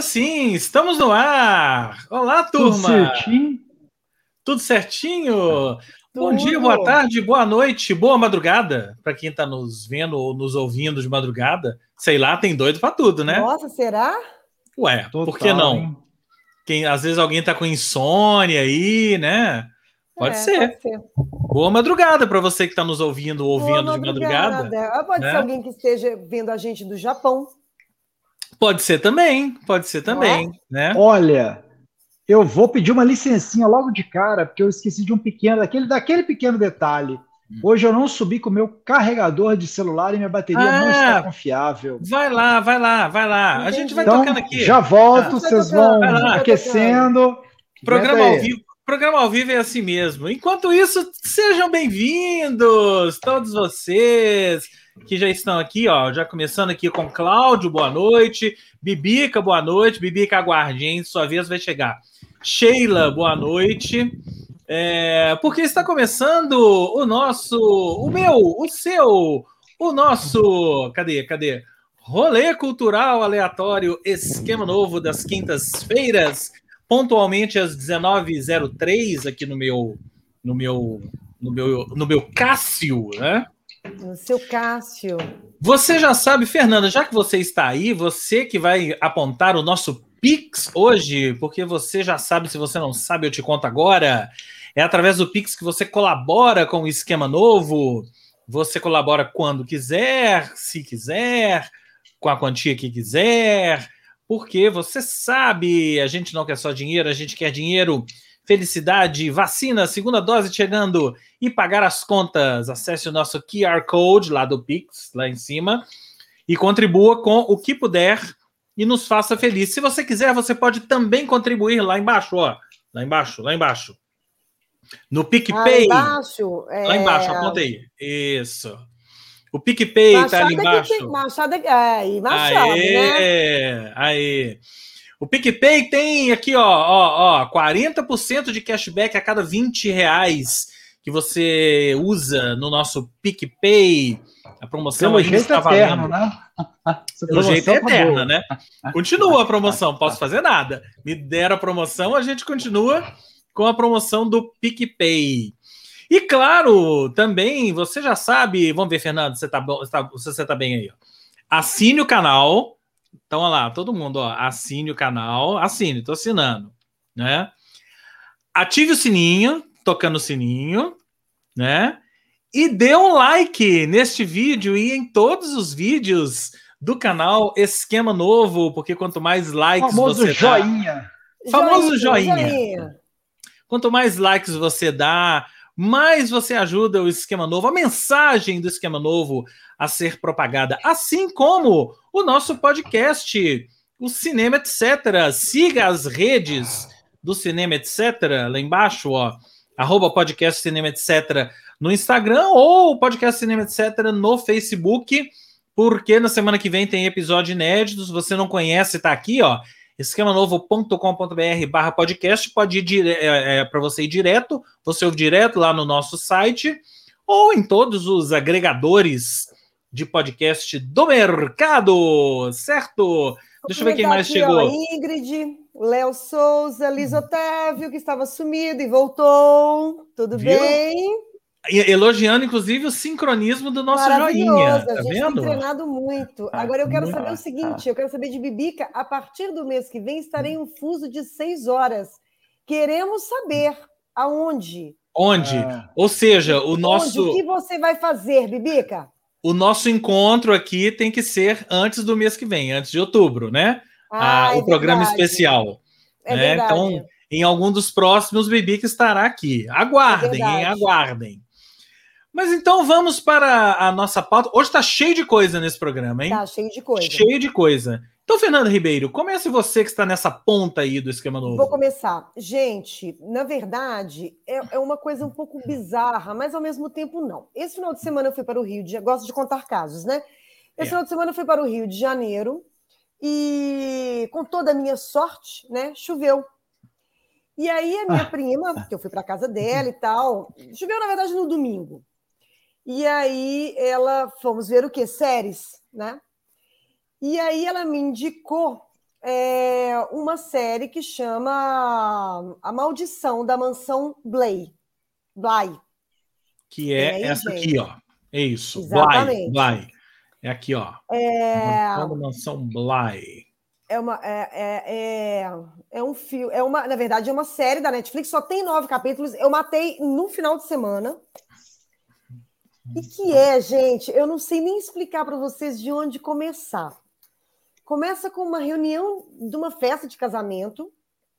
Agora sim, estamos no ar. Olá, turma. Tudo certinho? Tudo certinho? Tudo. Bom dia, boa tarde, boa noite, boa madrugada para quem está nos vendo ou nos ouvindo de madrugada. Sei lá, tem doido para tudo, né? Nossa, será? Ué, Total, por que não? Quem, às vezes alguém está com insônia aí, né? Pode, é, ser. pode ser. Boa madrugada para você que está nos ouvindo, ouvindo madrugada. de madrugada. Pode né? ser alguém que esteja vendo a gente do Japão. Pode ser também, pode ser também, é? né? Olha, eu vou pedir uma licencinha logo de cara, porque eu esqueci de um pequeno, daquele, daquele pequeno detalhe. Hum. Hoje eu não subi com o meu carregador de celular e minha bateria ah, não está confiável. Vai lá, vai lá, vai lá. A gente vai então, tocando aqui. Já volto, ah, vocês vão aquecendo. Programa ao vivo. Programa ao vivo é assim mesmo. Enquanto isso, sejam bem-vindos, todos vocês que já estão aqui, ó, já começando aqui com Cláudio, boa noite, Bibica, boa noite, Bibica aguarde, hein, sua vez vai chegar. Sheila, boa noite. É, porque está começando o nosso, o meu, o seu, o nosso, cadê, cadê? Rolê cultural aleatório, esquema novo das quintas-feiras, pontualmente às 19h03 aqui no meu, no meu, no meu, no meu Cássio, né? O seu Cássio. Você já sabe, Fernanda, já que você está aí, você que vai apontar o nosso Pix hoje, porque você já sabe, se você não sabe, eu te conto agora. É através do Pix que você colabora com o esquema novo. Você colabora quando quiser, se quiser, com a quantia que quiser, porque você sabe, a gente não quer só dinheiro, a gente quer dinheiro felicidade, vacina, segunda dose chegando e pagar as contas. Acesse o nosso QR Code lá do Pix, lá em cima, e contribua com o que puder e nos faça feliz. Se você quiser, você pode também contribuir lá embaixo, ó. Lá embaixo, lá embaixo. No PicPay. Lá embaixo. É... Lá embaixo, aponta aí. Isso. O PicPay Machado tá ali embaixo. Tem... Machado é, Machado, aê, né? Aí. O PicPay tem aqui, ó, ó, ó, 40% de cashback a cada 20 reais que você usa no nosso PicPay. A promoção Pelo jeito está eterno, né? Pelo jeito é tá eterna, né? Continua a promoção, posso fazer nada. Me deram a promoção, a gente continua com a promoção do PicPay. E claro, também, você já sabe, vamos ver, Fernando, você tá, bom, você tá bem aí. Ó. Assine o canal, então, olha lá, todo mundo, ó, assine o canal, assine, tô assinando, né? Ative o sininho, tocando o sininho, né? E dê um like neste vídeo e em todos os vídeos do canal Esquema Novo, porque quanto mais likes famoso você joinha. dá... Famoso joinha. joinha. Quanto mais likes você dá, mais você ajuda o Esquema Novo, a mensagem do Esquema Novo a ser propagada, assim como o nosso podcast, o Cinema Etc. Siga as redes do Cinema Etc. lá embaixo, ó, arroba podcast Cinema Etc. no Instagram ou podcast Cinema Etc. no Facebook, porque na semana que vem tem episódio inédito. Se você não conhece, tá aqui, ó esquemanovo.com.br barra podcast, pode ir é, é, para você ir direto, você ouve direto lá no nosso site, ou em todos os agregadores de podcast do mercado, certo? Deixa eu ver quem mais aqui, chegou. Ó, Ingrid, Léo Souza, Liz Otávio, que estava sumido e voltou. Tudo Viu? bem? Elogiando, inclusive, o sincronismo do nosso joinha. Tá a gente vendo? tem treinado muito. Ah, Agora eu quero saber o seguinte: eu quero saber de Bibica. A partir do mês que vem estarei em um fuso de seis horas. Queremos saber aonde. Onde? Ah. Ou seja, o nosso. Onde? O que você vai fazer, Bibica? O nosso encontro aqui tem que ser antes do mês que vem, antes de outubro, né? Ah, ah, é o programa verdade. especial. É né? Então, em algum dos próximos, Bibica estará aqui. Aguardem, é hein? Aguardem. Mas então vamos para a nossa pauta. Hoje está cheio de coisa nesse programa, hein? Tá cheio de coisa. Cheio de coisa. Então, Fernando Ribeiro, comece você que está nessa ponta aí do esquema novo. Vou começar. Gente, na verdade, é, é, uma coisa um pouco bizarra, mas ao mesmo tempo não. Esse final de semana eu fui para o Rio de Janeiro. Gosto de contar casos, né? Esse é. final de semana eu fui para o Rio de Janeiro e, com toda a minha sorte, né, choveu. E aí a minha ah. prima, que eu fui para casa dela e tal, choveu na verdade no domingo. E aí ela, fomos ver o que? Séries, né? E aí ela me indicou é uma série que chama A Maldição da Mansão Bly. Bly. Que é aí, essa gente? aqui, ó. É isso. Exatamente. Bly. Bly. É aqui, ó. É... A Mansão Bly. É uma é, é, é, é um filme, é uma, na verdade, é uma série da Netflix, só tem nove capítulos. Eu matei no final de semana. E que é, gente, eu não sei nem explicar para vocês de onde começar. Começa com uma reunião de uma festa de casamento,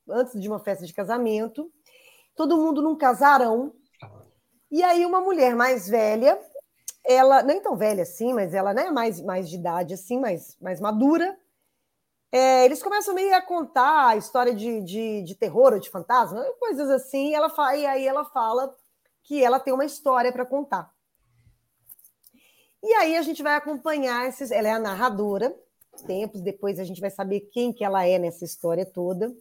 antes de uma festa de casamento, todo mundo num casarão. E aí uma mulher mais velha, ela nem tão velha assim, mas ela né, mais mais de idade assim, mais mais madura, é, eles começam meio a contar a história de, de, de terror ou de fantasma, coisas assim, e, ela fala, e aí ela fala que ela tem uma história para contar. E aí a gente vai acompanhar esses. Ela é a narradora. Tempos depois a gente vai saber quem que ela é nessa história toda.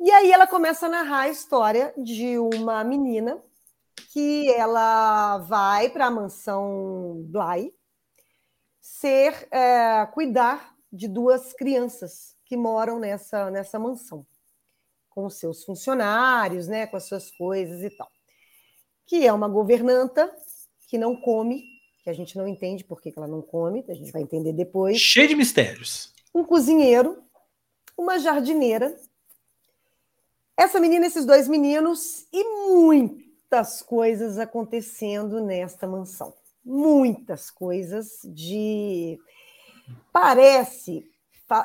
E aí ela começa a narrar a história de uma menina que ela vai para a mansão Bly ser é, cuidar de duas crianças que moram nessa, nessa mansão, com os seus funcionários, né, com as suas coisas e tal. Que é uma governanta que não come, que a gente não entende por que ela não come, a gente vai entender depois. Cheio de mistérios. Um cozinheiro, uma jardineira, essa menina, esses dois meninos e muitas coisas acontecendo nesta mansão. Muitas coisas de Parece,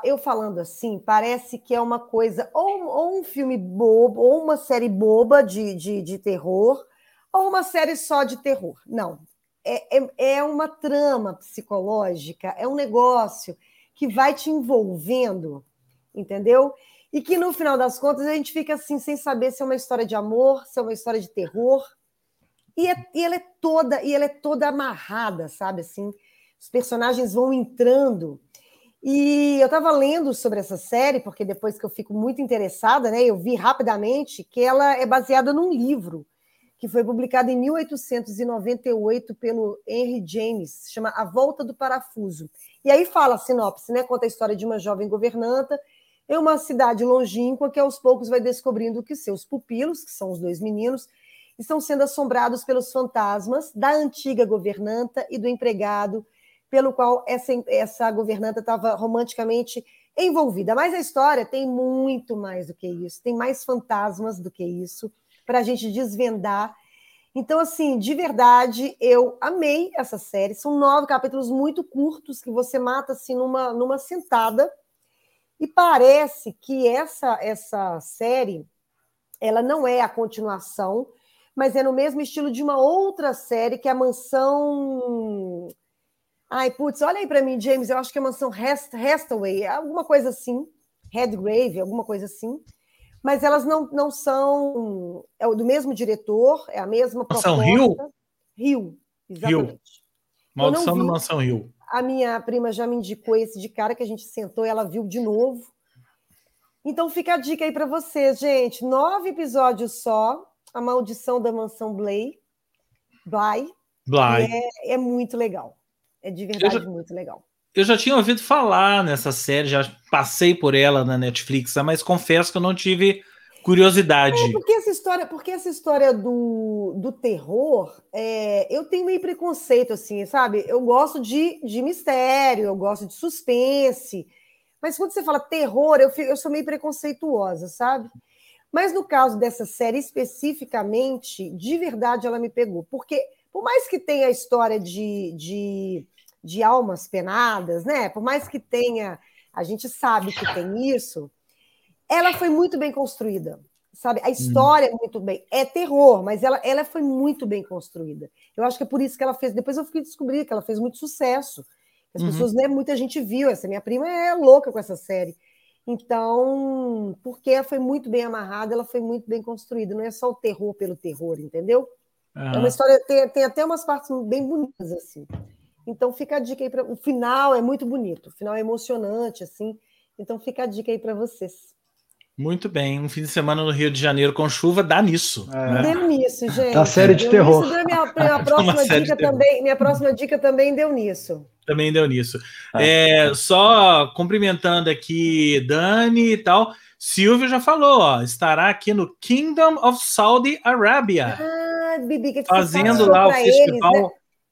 eu falando assim, parece que é uma coisa, ou, ou um filme bobo, ou uma série boba de, de, de, terror, ou uma série só de terror. Não. É, é, é uma trama psicológica, é um negócio que vai te envolvendo, entendeu? E que no final das contas a gente fica assim, sem saber se é uma história de amor, se é uma história de terror. E, é, e ela é toda, e ela é toda amarrada, sabe assim? os personagens vão entrando. E eu estava lendo sobre essa série, porque depois que eu fico muito interessada, né, eu vi rapidamente que ela é baseada num livro que foi publicado em 1898 pelo Henry James, chama A Volta do Parafuso. E aí fala a sinopse, né, conta a história de uma jovem governanta em uma cidade longínqua que aos poucos vai descobrindo que seus pupilos, que são os dois meninos, estão sendo assombrados pelos fantasmas da antiga governanta e do empregado pelo qual essa, essa governanta estava romanticamente envolvida. Mas a história tem muito mais do que isso, tem mais fantasmas do que isso para a gente desvendar. Então, assim, de verdade, eu amei essa série. São nove capítulos muito curtos que você mata assim numa, numa sentada. E parece que essa essa série ela não é a continuação, mas é no mesmo estilo de uma outra série que é a Mansão Ai, putz, olha aí para mim, James, eu acho que é mansão Rest, Restaway, alguma coisa assim, Redgrave, alguma coisa assim. Mas elas não, não são. É do mesmo diretor, é a mesma Mansão Rio? Rio, exatamente. Rio. Maldição do Mansão Rio. A minha prima já me indicou esse de cara que a gente sentou e ela viu de novo. Então fica a dica aí para vocês, gente. Nove episódios só. A Maldição da Mansão Bly. Bly. Bly. É, é muito legal. É de verdade já, muito legal. Eu já tinha ouvido falar nessa série, já passei por ela na Netflix, mas confesso que eu não tive curiosidade. É porque essa história, porque essa história do, do terror, é, eu tenho meio preconceito, assim, sabe? Eu gosto de, de mistério, eu gosto de suspense, mas quando você fala terror, eu, eu sou meio preconceituosa, sabe? Mas no caso dessa série especificamente, de verdade ela me pegou, porque por mais que tenha a história de, de, de almas penadas, né? Por mais que tenha, a gente sabe que tem isso, ela foi muito bem construída, sabe? A história hum. muito bem. É terror, mas ela, ela foi muito bem construída. Eu acho que é por isso que ela fez. Depois eu fiquei descobrir que ela fez muito sucesso. As uhum. pessoas, né? Muita gente viu. Essa minha prima é louca com essa série. Então, porque ela foi muito bem amarrada, ela foi muito bem construída. Não é só o terror pelo terror, entendeu? Uhum. É uma história, tem, tem até umas partes bem bonitas, assim. Então fica a dica aí para. O final é muito bonito, o final é emocionante, assim. Então fica a dica aí para vocês. Muito bem, um fim de semana no Rio de Janeiro com chuva dá nisso. É. Né? Deu nisso, gente. Tá série de deu terror. Nisso, minha, minha, próxima dica também, minha próxima dica também deu nisso. Também deu nisso. Ah. É, só cumprimentando aqui Dani e tal. Silvio já falou, ó, estará aqui no Kingdom of Saudi Arabia. Ah, Bibi, que fazendo lá o festival eles, né?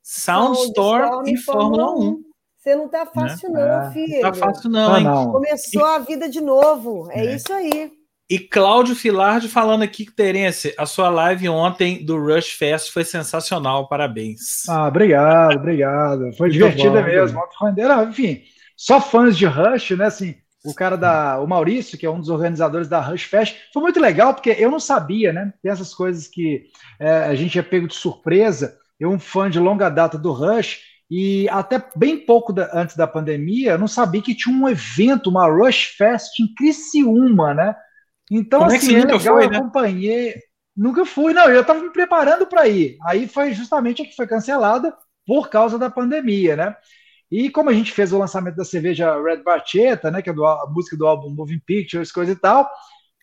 Soundstorm e Fórmula 1. Você não tá fácil, não, é, filho. Não tá fácil, não, hein? Não. Começou e... a vida de novo. É, é, isso aí. E Cláudio Filardi falando aqui, Terence, a sua live ontem do Rush Fest foi sensacional, parabéns. Ah, obrigado, obrigado. Foi divertida mesmo. Não, enfim, só fãs de Rush, né? Assim, o cara da. O Maurício, que é um dos organizadores da Rush Fest, foi muito legal, porque eu não sabia, né? Tem essas coisas que é, a gente é pego de surpresa. Eu, um fã de longa data do Rush, e até bem pouco da, antes da pandemia, eu não sabia que tinha um evento, uma Rush Fest em Criciúma, né? Então, Como assim, é, é legal, foi, né? eu acompanhei. Nunca fui, não, eu estava me preparando para ir. Aí foi justamente a que foi cancelada por causa da pandemia, né? E como a gente fez o lançamento da cerveja Red Barcheta, né, que é do, a música do álbum Moving Pictures, coisa e tal,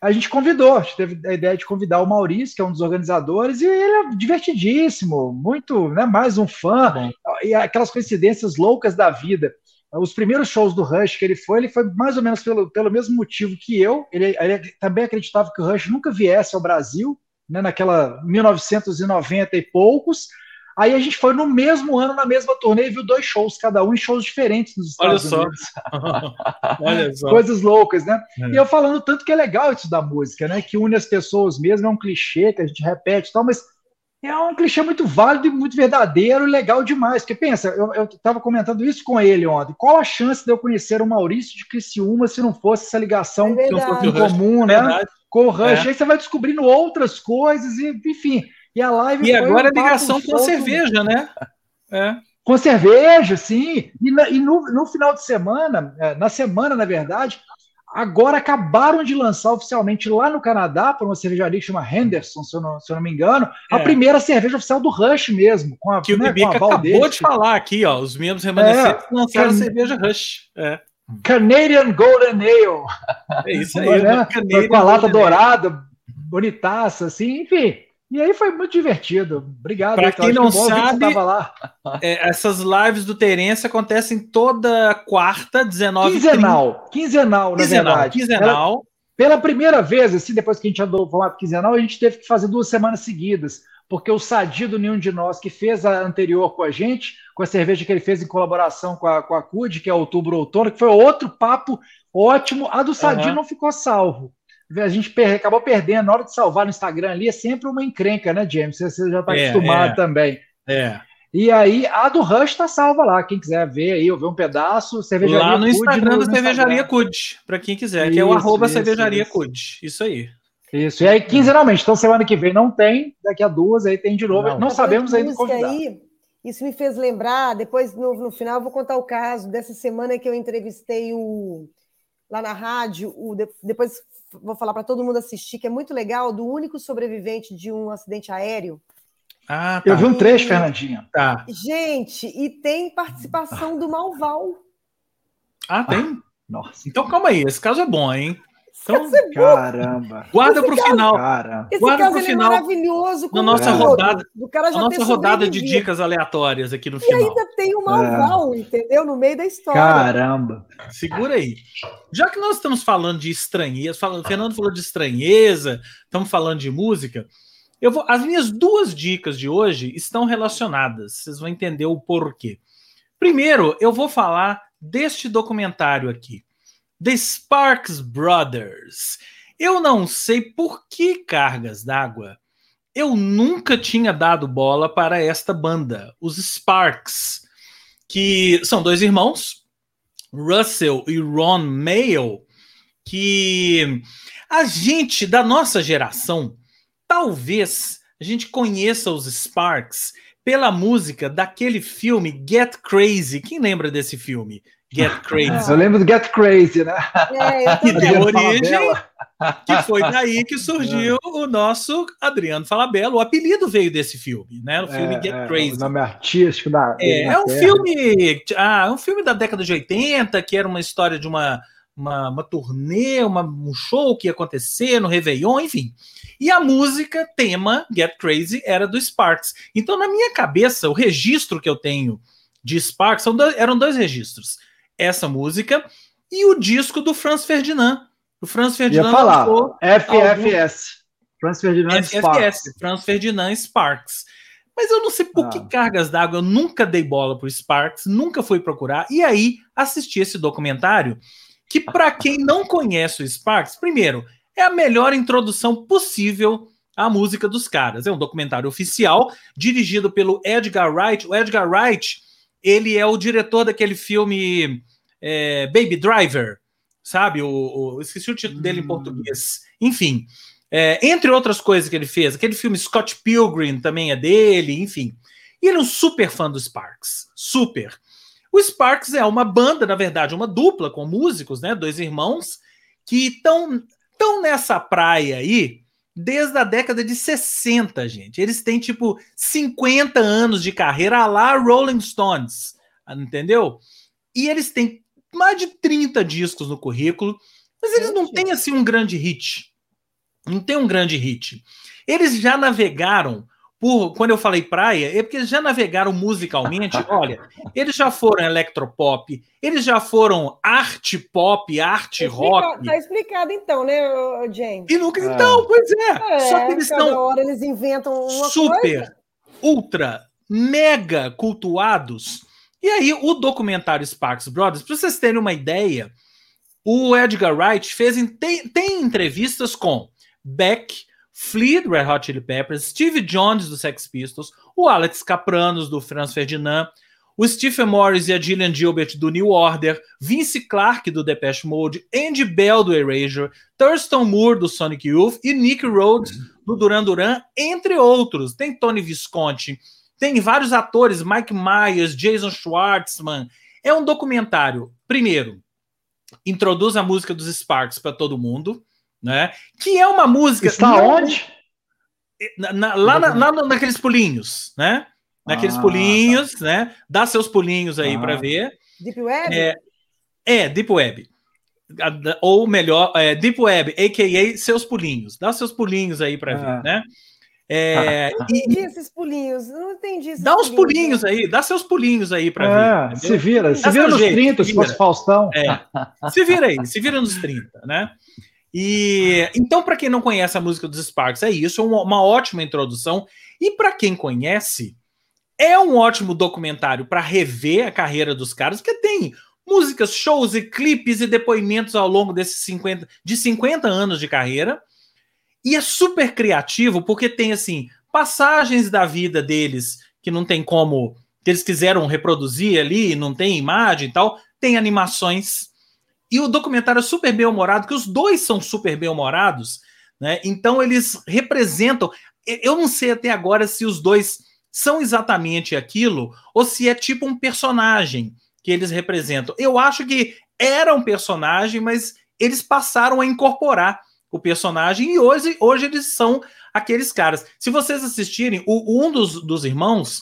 a gente convidou, a gente teve a ideia de convidar o Maurício, que é um dos organizadores, e ele é divertidíssimo, muito, né, mais um fã, Bom. e aquelas coincidências loucas da vida. Os primeiros shows do Rush que ele foi, ele foi mais ou menos pelo, pelo mesmo motivo que eu. Ele, ele também acreditava que o Rush nunca viesse ao Brasil, né, naquela 1990 e poucos. Aí a gente foi no mesmo ano, na mesma turnê, e viu dois shows, cada um em shows diferentes nos Estados Olha Unidos. Olha só. Coisas loucas, né? É. E eu falando tanto que é legal isso da música, né? Que une as pessoas mesmo, é um clichê que a gente repete e tal, mas é um clichê muito válido e muito verdadeiro e legal demais. Porque pensa, eu estava comentando isso com ele ontem. Qual a chance de eu conhecer o Maurício de Criciúma se não fosse essa ligação é em comum, né? Com o Rush. É. Aí você vai descobrindo outras coisas e, enfim. E a live. E agora um ligação com cerveja, né? É. Com cerveja, sim. E, na, e no, no, final de semana, é, na semana, na verdade, agora acabaram de lançar oficialmente lá no Canadá, para uma cervejaria que chama Henderson, se eu não, se eu não me engano, é. a primeira cerveja oficial do Rush mesmo. Com a, que né, o Bibica acabou de falar aqui, ó. Os membros remanescentes é, lançaram can... a cerveja Rush. É. Canadian Golden Ale. É isso aí. Né? Com a lata dourada, bonitaça, assim, enfim. E aí foi muito divertido. Obrigado. Para quem não que sabe, é, essas lives do Terence acontecem toda quarta, 19 Quinzenal. Quinzenal, na quinzenal, verdade. Quinzenal. Pela, pela, primeira vez, assim, depois que a gente andou falando quinzenal, a gente teve que fazer duas semanas seguidas. Porque o Sadi do Nenhum de Nós, que fez a anterior com a gente, com a cerveja que ele fez em colaboração com a, com a CUD, que é outubro outono, que foi outro papo ótimo. A do Sadi uhum. não ficou salvo a gente per acabou perdendo. Na hora de salvar no Instagram ali é sempre uma encrenca, né, James? Você já está é, acostumado é, também. É. E aí, a do Rush está salva lá. Quem quiser ver aí, ou ver um pedaço, cervejaria Lá no Instagram da Cervejaria Cud, para quem quiser, isso, que é o arroba isso, Cervejaria Cud. Isso aí. Isso, e aí quinzenalmente. Então, semana que vem não tem, daqui a duas aí tem de novo. Não, não sabemos ainda convidar. Aí, isso me fez lembrar, depois no, no final eu vou contar o caso dessa semana que eu entrevistei o lá na rádio, o, depois vou falar para todo mundo assistir, que é muito legal, do único sobrevivente de um acidente aéreo. Ah, tá. Eu vi um trecho, Fernandinha. Tá. Gente, e tem participação do Malval. Ah, tem? Ah, nossa. Então calma aí, esse caso é bom, hein? Então, é caramba. Guarda para o final. Cara. Esse guarda caso é final, é maravilhoso. Na nossa rodada, do cara já nossa rodada de dicas aleatórias aqui no final. E ainda tem o Malval, é. entendeu? No meio da história. Caramba. Segura aí. Já que nós estamos falando de estranheza, falando, o Fernando falou de estranheza, estamos falando de música. Eu vou, as minhas duas dicas de hoje estão relacionadas. Vocês vão entender o porquê. Primeiro, eu vou falar deste documentário aqui. The Sparks Brothers. Eu não sei por que cargas d'água. Eu nunca tinha dado bola para esta banda, os Sparks, que são dois irmãos, Russell e Ron Mayo, que a gente da nossa geração, talvez a gente conheça os Sparks pela música daquele filme Get Crazy. Quem lembra desse filme? Get Crazy. Eu lembro do Get Crazy, né? É, que deu origem, que foi daí que surgiu é. o nosso Adriano Falabella. O apelido veio desse filme, né? O filme é, Get é, Crazy. O nome artístico da. É, é um filme. Ah, um filme da década de 80, que era uma história de uma uma, uma turnê, uma, um show que ia acontecer no Réveillon, enfim. E a música, tema, Get Crazy, era do Sparks. Então, na minha cabeça, o registro que eu tenho de Sparks dois, eram dois registros. Essa música e o disco do Franz Ferdinand. O Franz Ferdinand Ia falar, FFS. Franz Ferdinand FFS, Sparks. Franz Ferdinand Sparks. Mas eu não sei por ah. que cargas d'água eu nunca dei bola pro Sparks, nunca fui procurar. E aí assisti esse documentário que para quem não conhece o Sparks, primeiro, é a melhor introdução possível à música dos caras. É um documentário oficial dirigido pelo Edgar Wright. O Edgar Wright, ele é o diretor daquele filme é, Baby Driver, sabe? O, o, esqueci o título dele em hum. português. Enfim, é, entre outras coisas que ele fez, aquele filme Scott Pilgrim também é dele, enfim. E ele é um super fã do Sparks, super. O Sparks é uma banda, na verdade, uma dupla com músicos, né? Dois irmãos que estão tão nessa praia aí desde a década de 60, gente. Eles têm tipo 50 anos de carreira lá Rolling Stones, entendeu? E eles têm mais de 30 discos no currículo, mas eles não têm assim um grande hit. Não tem um grande hit. Eles já navegaram por, quando eu falei praia, é porque eles já navegaram musicalmente. Olha, eles já foram electropop, eles já foram arte pop, arte tá rock. Tá explicado então, né, James? E nunca, é. então, pois é. é. Só que eles cada hora eles inventam uma super, coisa. ultra, mega cultuados. E aí o documentário Sparks Brothers, para vocês terem uma ideia, o Edgar Wright fez tem, tem entrevistas com Beck Flea, do Red Hot Chili Peppers, Steve Jones, do Sex Pistols, o Alex Capranos, do Franz Ferdinand, o Stephen Morris e a Gillian Gilbert, do New Order, Vince Clarke, do Depeche Mode, Andy Bell, do Erasure, Thurston Moore, do Sonic Youth e Nick Rhodes, do Duran Duran, entre outros. Tem Tony Visconti, tem vários atores, Mike Myers, Jason Schwartzman. É um documentário, primeiro, introduz a música dos Sparks para todo mundo, né? Que é uma música. Está não... onde? Na, na, lá, na, lá naqueles pulinhos, né? Naqueles ah, pulinhos, tá. né? Dá seus pulinhos aí ah. para ver. Deep Web? É, é, Deep Web. Ou melhor, é, Deep Web, a.k.a. seus pulinhos. Dá seus pulinhos aí para ver, ah. né? É, não entendi e, esses pulinhos, não entendi esses Dá uns pulinhos, pulinhos aí, dá seus pulinhos aí para é, ver. Se vira, se vira nos jeito, 30, se fosse Faustão. É, se vira aí, se vira nos 30, né? E então, para quem não conhece a música dos Sparks, é isso, é uma, uma ótima introdução. E para quem conhece, é um ótimo documentário para rever a carreira dos caras, porque tem músicas, shows e clipes e depoimentos ao longo desses 50, de 50 anos de carreira. E é super criativo, porque tem assim, passagens da vida deles que não tem como, que eles quiseram reproduzir ali, não tem imagem e tal, tem animações e o documentário é super bem-humorado, que os dois são super bem-humorados, né? Então eles representam. Eu não sei até agora se os dois são exatamente aquilo ou se é tipo um personagem que eles representam. Eu acho que era um personagem, mas eles passaram a incorporar o personagem e hoje, hoje eles são aqueles caras. Se vocês assistirem, o, um dos, dos irmãos,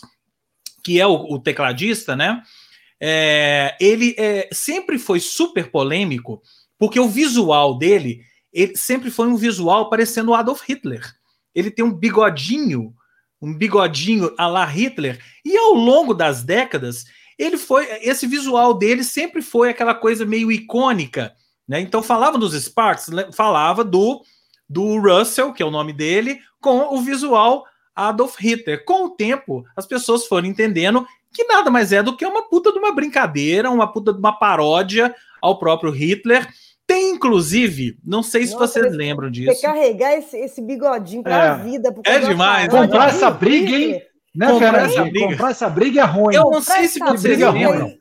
que é o, o tecladista, né? é, ele é, sempre foi super polêmico, porque o visual dele ele sempre foi um visual parecendo o Adolf Hitler. Ele tem um bigodinho, um bigodinho a la Hitler, e ao longo das décadas, ele foi esse visual dele sempre foi aquela coisa meio icônica, né? Então falava dos Sparks, falava do do Russell, que é o nome dele, com o visual Adolf Hitler. Com o tempo, as pessoas foram entendendo que nada mais é do que uma puta de uma brincadeira, uma puta de uma paródia ao próprio Hitler. Tem, inclusive, não sei se Nossa, vocês lembram disso. carregar esse, esse bigodinho para a é. vida. É demais. Comprar essa briga, hein? Né, comprar, essa briga. comprar essa briga é ruim. Eu não sei se vocês lembram.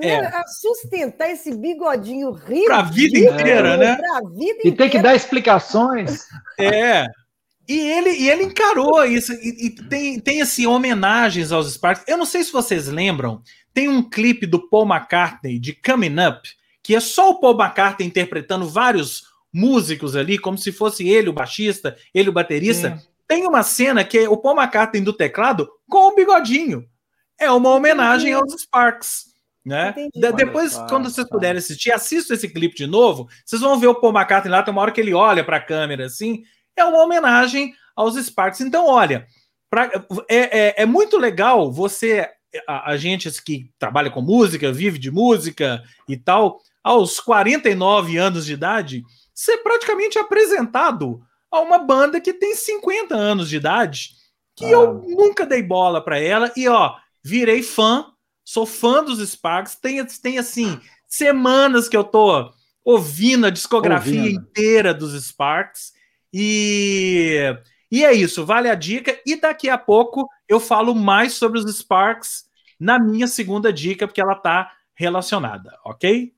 É. Sustentar esse bigodinho rico. Para a vida inteira, né? Vida e tem que dar explicações. É. E ele, e ele encarou isso, e, e, tem, tem assim, homenagens aos Sparks. Eu não sei se vocês lembram, tem um clipe do Paul McCartney de Coming Up, que é só o Paul McCartney interpretando vários músicos ali, como se fosse ele o baixista, ele o baterista. É. Tem uma cena que é o Paul McCartney do teclado com o bigodinho. É uma homenagem aos Sparks. Né? Depois, quando vocês tá. puderem assistir, assista esse clipe de novo. Vocês vão ver o Paul McCartney lá, tem uma hora que ele olha para a câmera assim. É uma homenagem aos Sparks. Então, olha, pra, é, é, é muito legal você, a, a gente que trabalha com música, vive de música e tal, aos 49 anos de idade, ser praticamente apresentado a uma banda que tem 50 anos de idade, que ah. eu nunca dei bola para ela, e ó, virei fã Sou fã dos Sparks. Tem, tem assim, semanas que eu tô ouvindo a discografia ouvindo. inteira dos Sparks. E, e é isso, vale a dica. E daqui a pouco eu falo mais sobre os Sparks na minha segunda dica, porque ela tá relacionada, ok?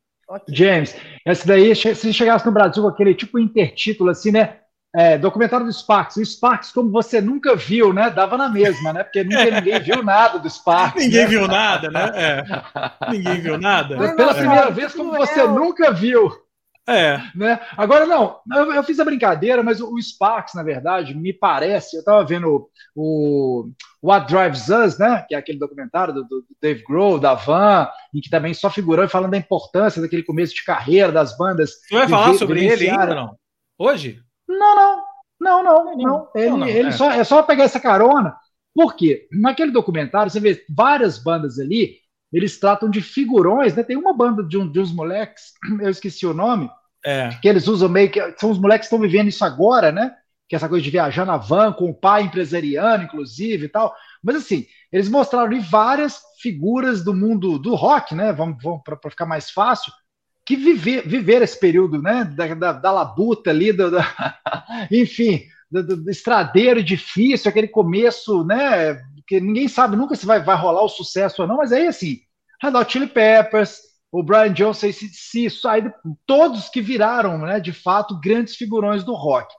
James, essa daí, se chegasse no Brasil com aquele tipo intertítulo assim, né? É, documentário do Sparks. O Sparks, como você nunca viu, né? Dava na mesma, né? Porque nunca ninguém viu nada do Sparks. ninguém né? viu nada, né? É. Ninguém viu nada. Pela é. primeira vez, como você é. nunca viu. É. Né? Agora, não, eu, eu, fiz a brincadeira, mas o, o Sparks, na verdade, me parece, eu estava vendo o, o, What Drives Us, né? Que é aquele documentário do, do, Dave Grohl, da Van, em que também só figurou falando da importância daquele começo de carreira das bandas. Você vai falar sobre ele ainda, não? Hoje? Não, não, não, não, não. Ele, não, não, ele é. Só, é só pegar essa carona. Por quê? Naquele documentário, você vê várias bandas ali, eles tratam de figurões, né? Tem uma banda de, um, de uns moleques, eu esqueci o nome, é. que eles usam meio que. São os moleques que estão vivendo isso agora, né? Que é essa coisa de viajar na van com o pai empresariano, inclusive e tal. Mas assim, eles mostraram ali várias figuras do mundo do rock, né? Vamos, vamos para ficar mais fácil, que viver, viver esse período né, da, da, da labuta ali, da, enfim, do, do, estradeiro difícil, aquele começo, né, que ninguém sabe nunca se vai, vai rolar o sucesso ou não, mas aí assim, Red Hot Chili Peppers, o Brian Johnson, se, se, aí, todos que viraram, né, de fato, grandes figurões do rock.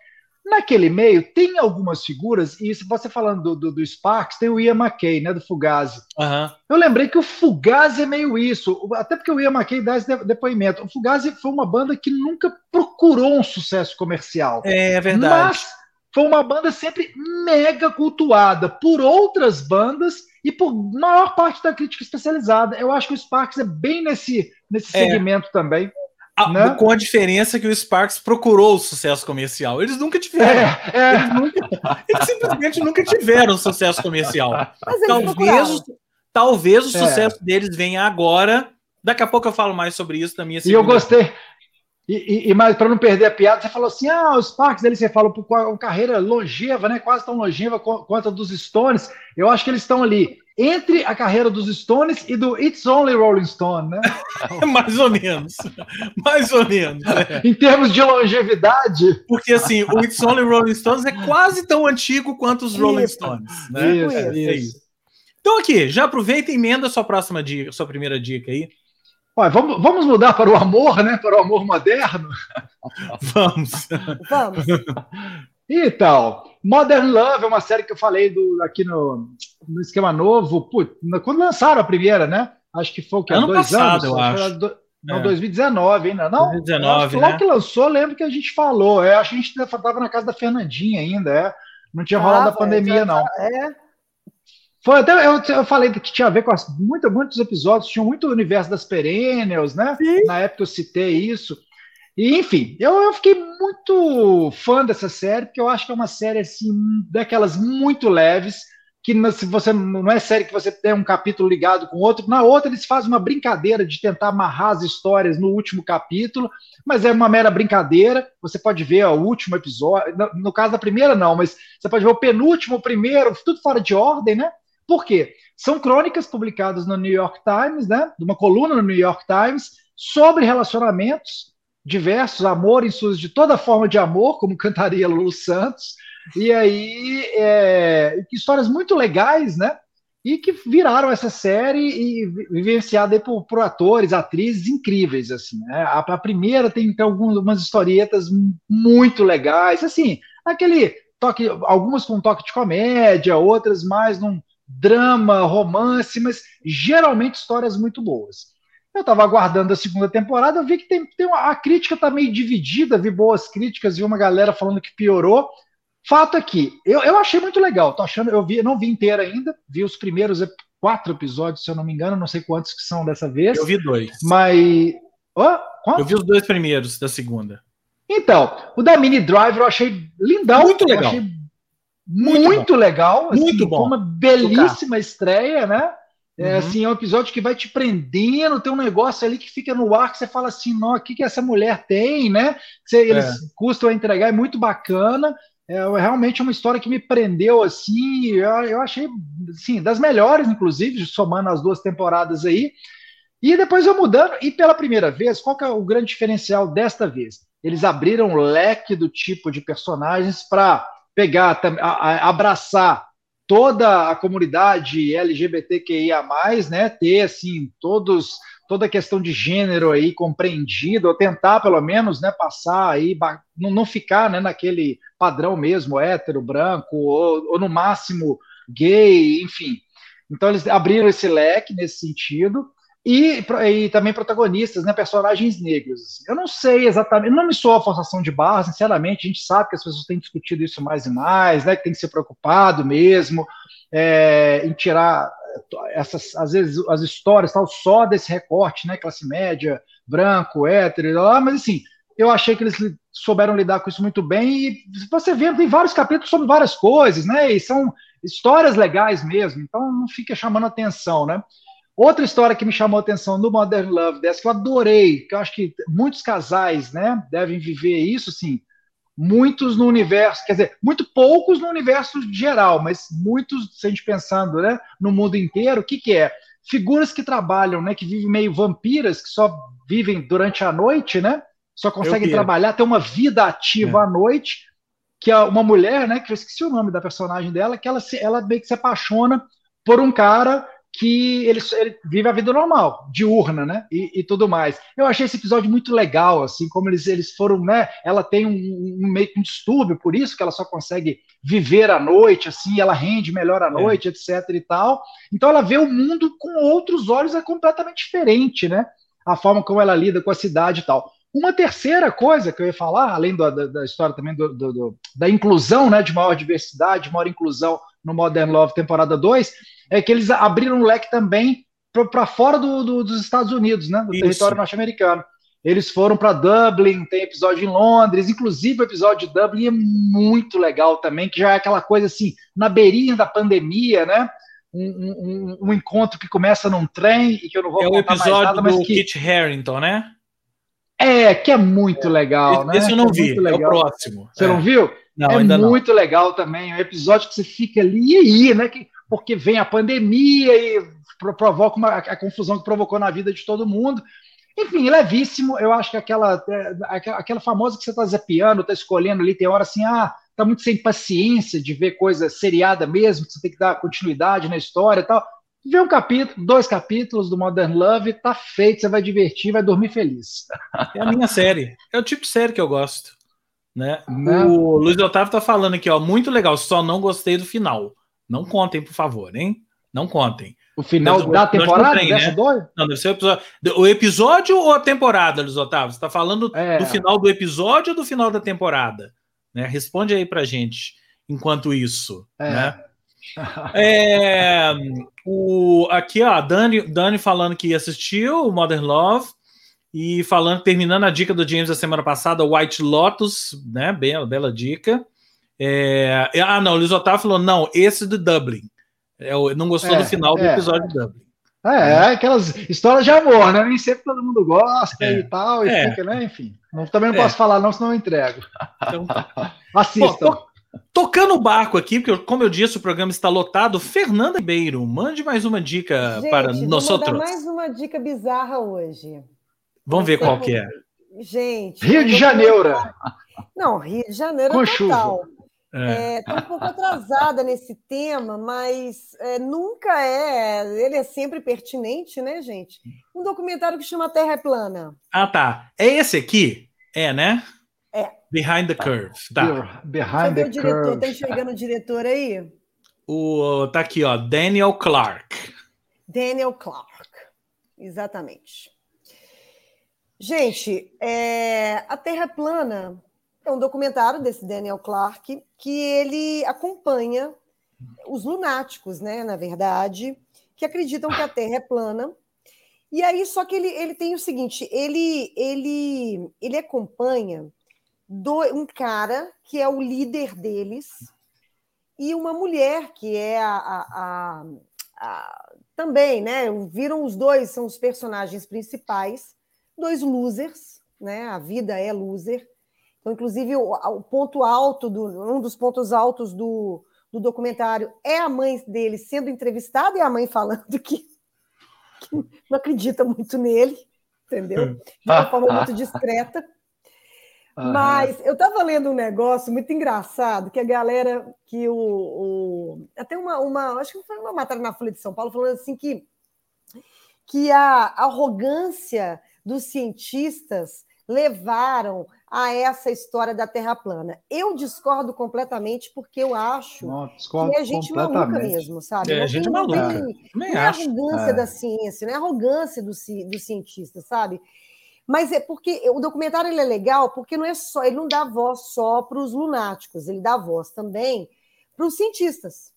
Naquele meio, tem algumas figuras, e você falando do, do, do, Sparks, tem o Ian McKay, né, do Fugazi. Uhum. Eu lembrei que o Fugazi é meio isso, até porque o Ian McKay dá esse depoimento. O Fugazi foi uma banda que nunca procurou um sucesso comercial. É, é verdade. Mas foi uma banda sempre mega cultuada por outras bandas e por maior parte da crítica especializada. Eu acho que o Sparks é bem nesse, nesse é. segmento também. A, né? Com a diferença que o Sparks procurou o sucesso comercial. Eles nunca tiveram. É, é. Eles, nunca, eles, simplesmente nunca tiveram sucesso comercial. talvez, talvez o é. sucesso deles venha agora. Daqui a pouco eu falo mais sobre isso na minha E eu gostei. E, e, e mas para não perder a piada, você falou assim: ah, os Sparks eles você com uma carreira longeva, né? Quase tão longeva quanto a dos Stones. Eu acho que eles estão ali entre a carreira dos Stones e do It's Only Rolling Stone, né? Mais ou menos. Mais ou menos. É. Em termos de longevidade. Porque assim, o It's Only Rolling Stones é quase tão antigo quanto os Rolling isso. Stones. Né? Isso, é, isso. É isso. Então aqui, já aproveita e emenda a sua próxima dica, sua primeira dica aí. Olha, vamos, vamos mudar para o amor, né? Para o amor moderno? vamos. Vamos. Então, Modern Love é uma série que eu falei do, aqui no, no esquema novo, putz, quando lançaram a primeira, né? Acho que foi o que? Ano dois passado, anos? eu acho. Do, não, é. 2019 ainda, não? 2019, Logo né? que lançou, lembro que a gente falou. É, acho que a gente estava na casa da Fernandinha ainda, é. Não tinha rolado a pandemia, não. É. Foi até eu, eu falei que tinha a ver com as, muito, muitos episódios, tinha muito o universo das perennials, né? Sim. Na época eu citei isso. E, enfim, eu, eu fiquei muito fã dessa série, porque eu acho que é uma série assim, daquelas muito leves, que se você não é série que você tem um capítulo ligado com outro, na outra eles fazem uma brincadeira de tentar amarrar as histórias no último capítulo, mas é uma mera brincadeira. Você pode ver o último episódio, no, no caso da primeira não, mas você pode ver o penúltimo, o primeiro, tudo fora de ordem, né? Por quê? São crônicas publicadas no New York Times, né? De uma coluna no New York Times sobre relacionamentos diversos, amor em suas de toda forma de amor, como cantaria Lulu Santos, e aí é, histórias muito legais, né? E que viraram essa série e vivenciada por, por atores, atrizes incríveis, assim. Né? A, a, primeira tem, tem algumas historietas muito legais, assim, aquele toque, algumas com toque de comédia, outras mais num drama, romance, mas geralmente histórias muito boas. Eu estava aguardando a segunda temporada, eu vi que tem, tem uma, a crítica está meio dividida, vi boas críticas, vi uma galera falando que piorou. Fato é que eu, eu achei muito legal, tô achando, eu vi, não vi inteira ainda, vi os primeiros quatro episódios, se eu não me engano, não sei quantos que são dessa vez. Eu vi dois. Mas. Oh, eu vi os dois primeiros da segunda. Então, o da Mini Driver eu achei lindão. Muito legal. Muito, muito legal. Assim, muito bom. Uma belíssima estreia, né? É, uhum. assim, é um episódio que vai te prendendo, tem um negócio ali que fica no ar que você fala assim, não, o que, que essa mulher tem, né? Que eles é. custam a entregar, é muito bacana. É, é realmente uma história que me prendeu assim, eu, eu achei assim, das melhores, inclusive, somando as duas temporadas aí. E depois eu mudando, e pela primeira vez, qual que é o grande diferencial desta vez? Eles abriram um leque do tipo de personagens para pegar, abraçar toda a comunidade LGBTQIA+, né, ter assim todos toda a questão de gênero aí compreendida, ou tentar pelo menos, né, passar aí, não, não ficar, né, naquele padrão mesmo, hétero, branco, ou, ou no máximo gay, enfim. Então eles abriram esse leque nesse sentido, e, e, também protagonistas, né, personagens negros. Eu não sei exatamente, não me sou a forçação de barra, sinceramente, a gente sabe que as pessoas têm discutido isso mais e mais, né, que tem que ser preocupado mesmo é, em tirar essas, às vezes, as histórias tal, só desse recorte, né, classe média, branco, hétero, lá, mas assim, eu achei que eles souberam lidar com isso muito bem, e você vê, tem vários capítulos sobre várias coisas, né, e são histórias legais mesmo, então não fica chamando atenção, né, Outra história que me chamou a atenção no Modern Love, dessa que eu adorei, que eu acho que muitos casais né, devem viver isso, sim. Muitos no universo, quer dizer, muito poucos no universo geral, mas muitos, se a gente pensando né, no mundo inteiro, o que, que é? Figuras que trabalham, né, que vivem meio vampiras, que só vivem durante a noite, né? Só conseguem trabalhar, ter uma vida ativa é. à noite, que é uma mulher, né? Que eu esqueci o nome da personagem dela, que ela, se, ela meio que se apaixona por um cara que ele, ele, vive a vida normal, diurna, né? E, e, tudo mais. Eu achei esse episódio muito legal, assim, como eles, eles foram, né? Ela tem um, um meio que um distúrbio, por isso que ela só consegue viver à noite, assim, ela rende melhor à é. noite, é. etc. e tal. Então ela vê o mundo com outros olhos, é completamente diferente, né? A forma como ela lida com a cidade e tal. Uma terceira coisa que eu ia falar, além da, da, da história também do, do, do, da inclusão, né? De maior diversidade, maior inclusão no Modern Love temporada 2 é que eles abriram um leque também para fora do, do, dos Estados Unidos, né, do Isso. território norte-americano. Eles foram para Dublin, tem episódio em Londres, inclusive o episódio de Dublin é muito legal também, que já é aquela coisa assim, na beirinha da pandemia, né? Um, um, um encontro que começa num trem e que eu não vou É o episódio nada, do que... Kit Harington, né? É, que é muito legal, esse, né? Esse eu não é vi, é o próximo. Você é. não viu? Não, é muito não. legal também, é um episódio que você fica ali e aí, né? Que porque vem a pandemia e provoca uma, a confusão que provocou na vida de todo mundo. Enfim, levíssimo. Eu acho que aquela, é, aquela famosa que você está zapeando, está escolhendo ali, tem hora assim, ah, tá muito sem paciência de ver coisa seriada mesmo, que você tem que dar continuidade na história e tal. Vê um capítulo, dois capítulos do Modern Love, tá feito, você vai divertir, vai dormir feliz. É a minha série. É o tipo de série que eu gosto. Né? O Luiz Otávio tá falando aqui, ó, muito legal, só não gostei do final. Não contem, por favor, hein? Não contem. O final Mas, da temporada? Trem, né? Não, deve ser o episódio. O episódio ou a temporada, Luiz Otávio? Você está falando é. do final do episódio ou do final da temporada? Né? Responde aí pra gente enquanto isso. É. Né? é, o, aqui, ó, Dani, Dani falando que assistiu o Modern Love e falando, terminando a dica do James da semana passada, White Lotus, né? Bela, bela dica. É... Ah, não, o Luiz Otávio falou: não, esse do Dublin. É, não gostou é, do final do é. episódio de Dublin. É, é, aquelas histórias de amor, né? Nem sempre todo mundo gosta é. e tal, e é. fica, né? Enfim. Não, também não posso falar, não, senão eu entrego. Então, Assistam. Pô, tocando o barco aqui, porque, como eu disse, o programa está lotado. Fernanda Ribeiro, mande mais uma dica Gente, para nós outros. mais uma dica bizarra hoje. Vamos ver qual que é. Gente. Rio de Janeiro. Não, Rio de Janeiro Com total. Chuva. Estou é. é um pouco atrasada nesse tema, mas é, nunca é. Ele é sempre pertinente, né, gente? Um documentário que chama Terra é Plana. Ah, tá. É esse aqui? É, né? Behind the Curve. Tá. Behind the diretor, Curve. Tá enxergando o diretor aí? O, tá aqui, ó. Daniel Clark. Daniel Clark. Exatamente. Gente, é, a Terra é plana é um documentário desse Daniel Clark que ele acompanha os lunáticos, né? Na verdade, que acreditam que a Terra é plana. E aí, só que ele, ele tem o seguinte: ele, ele, ele acompanha do, um cara que é o líder deles e uma mulher que é a, a, a, a também, né? Viram os dois, são os personagens principais, dois losers, né? A vida é loser. Então, inclusive, o, o ponto alto, do, um dos pontos altos do, do documentário é a mãe dele sendo entrevistada e a mãe falando que, que não acredita muito nele, entendeu? De uma forma muito discreta. Mas eu estava lendo um negócio muito engraçado que a galera, que o. o até uma, uma. Acho que foi uma matéria na Folha de São Paulo falando assim que, que a arrogância dos cientistas levaram a essa história da Terra plana. Eu discordo completamente porque eu acho Não, que é gente maluca mesmo, sabe? É, não gente maluca. não é arrogância é. da ciência, não é arrogância do, do cientista, sabe? Mas é porque o documentário ele é legal porque não é só, ele não dá voz só para os lunáticos, ele dá voz também para os cientistas.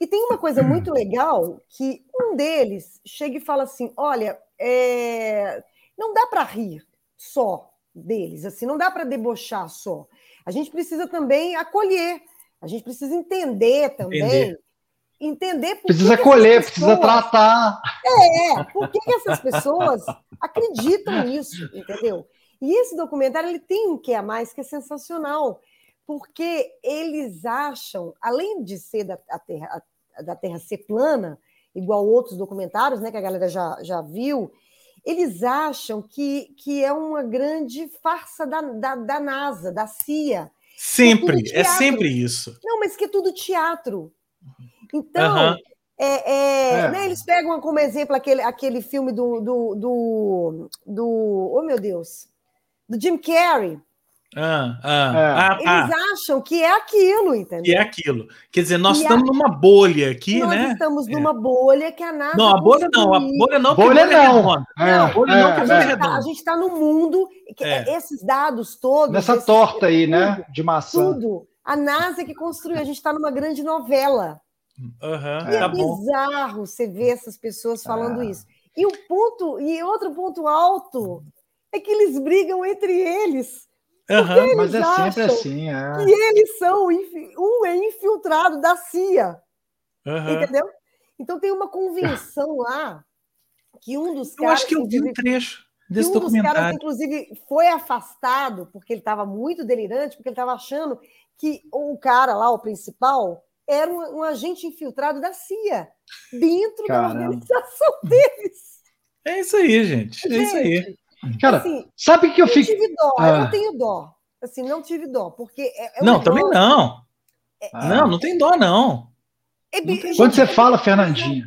E tem uma coisa muito legal que um deles chega e fala assim: olha, é... não dá para rir só deles, assim, não dá para debochar só. A gente precisa também acolher, a gente precisa entender também. Entender, entender por precisa que acolher, pessoas... precisa tratar. É, por que, que essas pessoas acreditam nisso, entendeu? E esse documentário ele tem um que a mais que é sensacional, porque eles acham, além de ser da, terra, da Terra ser plana, igual outros documentários, né, que a galera já, já viu, eles acham que, que é uma grande farsa da, da, da NASA, da CIA. Sempre, é, é, sempre isso. Não, mas que é tudo teatro. Então, é, é, é. Né, eles pegam como exemplo aquele, aquele filme do, do, do, do. Oh, meu Deus! Do Jim Carrey. Ah, ah, é. ah, Eles ah. acham que é aquilo, entendeu? Que é aquilo. Quer dizer, nós estamos a... numa bolha aqui, nós né? Nós estamos é. numa bolha que a NASA. Não, a bolha não, a bolha não. Bolha não. É, não, bolha não, que a, gente tá, a gente está no mundo. Que esses dados todos. Nessa esses, torta aí, né? tudo, né? De maçã. Tudo. A NASA que construiu. A gente está numa grande novela. Uhum, e é, bizarro você ver essas pessoas falando ah. isso. E o ponto, e outro ponto alto é que eles brigam entre eles. Uhum, mas é sempre assim. É. Que eles são, um é infiltrado da CIA. Uhum. Entendeu? Então tem uma convenção lá que um dos caras. Eu acho que eu vi um trecho desse um documentário. Um dos caras, inclusive, foi afastado porque ele estava muito delirante, porque ele estava achando que o cara lá, o principal, era um, um agente infiltrado da CIA dentro Caramba. da organização deles. É isso aí, gente. É isso aí. Cara, assim, sabe que eu fico. Não tive dó, ah. eu não tenho dó. Assim, não tive dó, porque. É, é não, também não. É, não, não tem dó, não. É, não tem quando você fala, Fernandinha,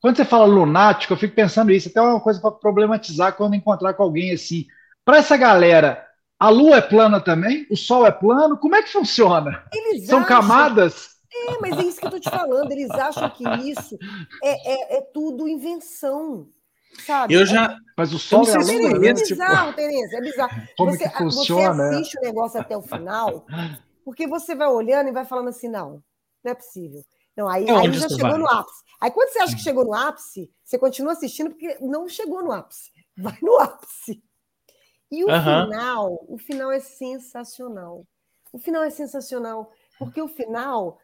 quando você fala lunático, eu fico pensando isso, até uma coisa para problematizar quando encontrar com alguém assim. Para essa galera, a Lua é plana também? O Sol é plano? Como é que funciona? Eles São acham... camadas? É, mas é isso que eu estou te falando. Eles acham que isso é, é, é tudo invenção. Sabe? Eu já. Mas o sol é, a lua, é, né? bizarro, tipo... Tereza, é bizarro. Como você, que funciona? Você assiste o negócio até o final, porque você vai olhando e vai falando assim: não, não é possível. Não, aí, é aí já chegou vai? no ápice. Aí quando você acha que chegou no ápice, você continua assistindo porque não chegou no ápice. Vai no ápice. E o final, o final é sensacional. O final é sensacional, porque o final.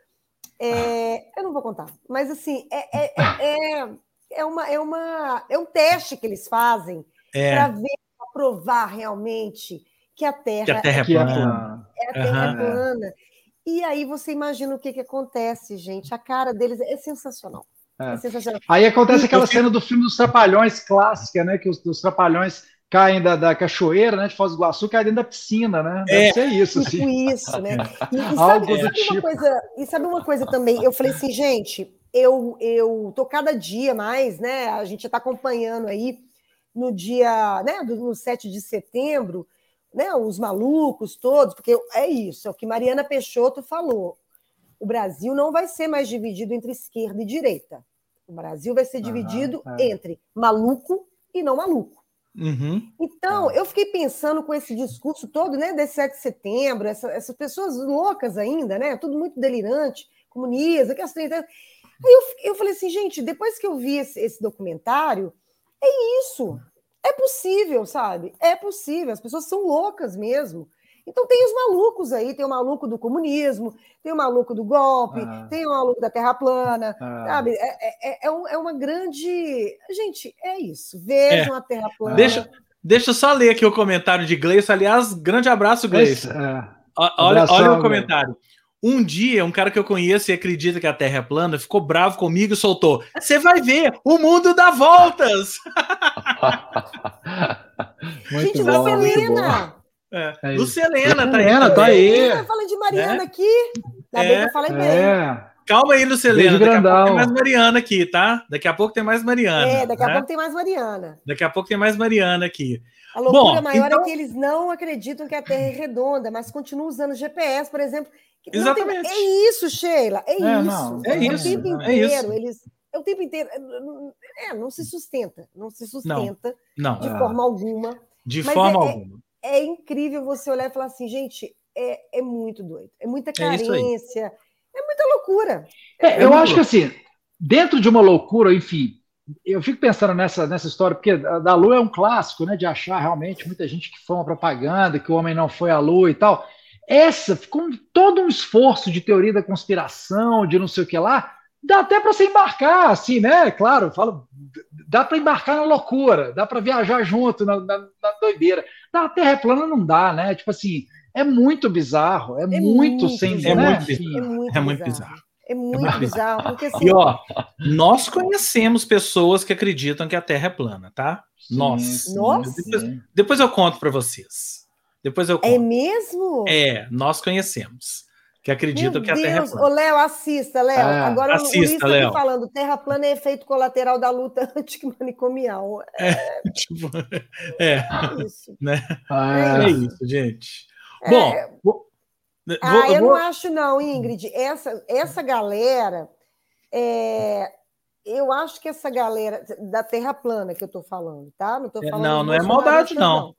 É, eu não vou contar, mas assim, é, é, é, é é, uma, é, uma, é um teste que eles fazem é. para ver, para provar realmente que a Terra, que a terra é plana. É a Terra uhum. é plana. E aí você imagina o que, que acontece, gente. A cara deles é sensacional. É. é sensacional. Aí acontece aquela cena do filme dos Trapalhões clássica, né? Que os, os Trapalhões caem da, da cachoeira, né, de Foz do Iguaçu, caem dentro da piscina, né? Deve é, ser isso, tipo assim. isso, né? E, e sabe, sabe uma tipo. coisa, e sabe uma coisa também? Eu falei assim, gente, eu eu tô cada dia mais, né? A gente está acompanhando aí no dia, né, no 7 de setembro, né, os malucos todos, porque é isso, é o que Mariana Peixoto falou. O Brasil não vai ser mais dividido entre esquerda e direita. O Brasil vai ser dividido é. entre maluco e não maluco. Uhum. Então, é. eu fiquei pensando com esse discurso todo, né, desse 7 de setembro, essa, essas pessoas loucas ainda, né, tudo muito delirante, comunismo, que as Aí eu, eu falei assim, gente, depois que eu vi esse, esse documentário, é isso. É possível, sabe? É possível. As pessoas são loucas mesmo. Então tem os malucos aí, tem o maluco do comunismo, tem o maluco do golpe, ah. tem o maluco da terra plana, ah. sabe? É, é, é, é, é, uma grande. Gente, é isso. Vejam é. a terra plana. Deixa, deixa eu só ler aqui o comentário de Gleice. Aliás, grande abraço, Gleice. É. Olha, olha o comentário. Um dia, um cara que eu conheço e acredita que a Terra é plana ficou bravo comigo e soltou: Você vai ver, o mundo dá voltas! Gente, bom, Lucelena! É. É Lucelena, tá aí. tá aí. Falando de Mariana né? aqui. Ainda é. bem que eu falei bem. É. Calma aí, Lucelena. Daqui a pouco tem mais Mariana aqui, tá? Daqui a pouco tem mais Mariana. É, daqui a né? pouco tem mais Mariana. Daqui a pouco tem mais Mariana aqui. A loucura Bom, maior é então... é que eles não acreditam que a Terra é redonda, mas continuam usando GPS, por exemplo, Exatamente. Tem, é isso, Sheila. É, é isso. Não, é, é isso. O tempo é inteiro. Eles, é o tempo inteiro. É, não se sustenta. Não se sustenta não, não. de forma alguma. De Mas forma é, alguma. É, incrível você olhar e falar assim, gente, é, é muito doido. É muita carência. É, muita loucura. eu acho que assim, dentro de uma loucura, enfim, eu fico pensando nessa, nessa história, porque da Lua é um clássico, né? De achar realmente muita gente que foi uma propaganda, que o homem não foi à Lua e tal. Essa, com todo um esforço de teoria da conspiração, de não sei o que lá, dá até para você embarcar, assim, né? Claro, falo, dá para embarcar na loucura, dá para viajar junto na, na, na, doideira. Na Terra plana não dá, né? Tipo assim, é muito bizarro, é, é muito, muito sem. É, né? muito, é, muito, é muito bizarro. É muito, é muito bizarro. Porque, assim, e ó, nós conhecemos pessoas que acreditam que a Terra é plana, tá? Sim, nós. Nossa. Depois, depois eu conto para vocês. Depois eu é conto. É mesmo? É, nós conhecemos. Que acreditam que a Terra é plana. Ô, Léo, assista, Léo. É, Agora assista, o Luiz está falando, Terra plana é efeito colateral da luta antimanicomial. É, é tipo, é, é isso. Né? Ah, é isso, gente. É. Bom, vou, ah, eu vou... não acho não, Ingrid. Essa, essa galera, é, eu acho que essa galera da Terra plana que eu estou falando, tá? Não, tô falando não, não é maldade, não. não.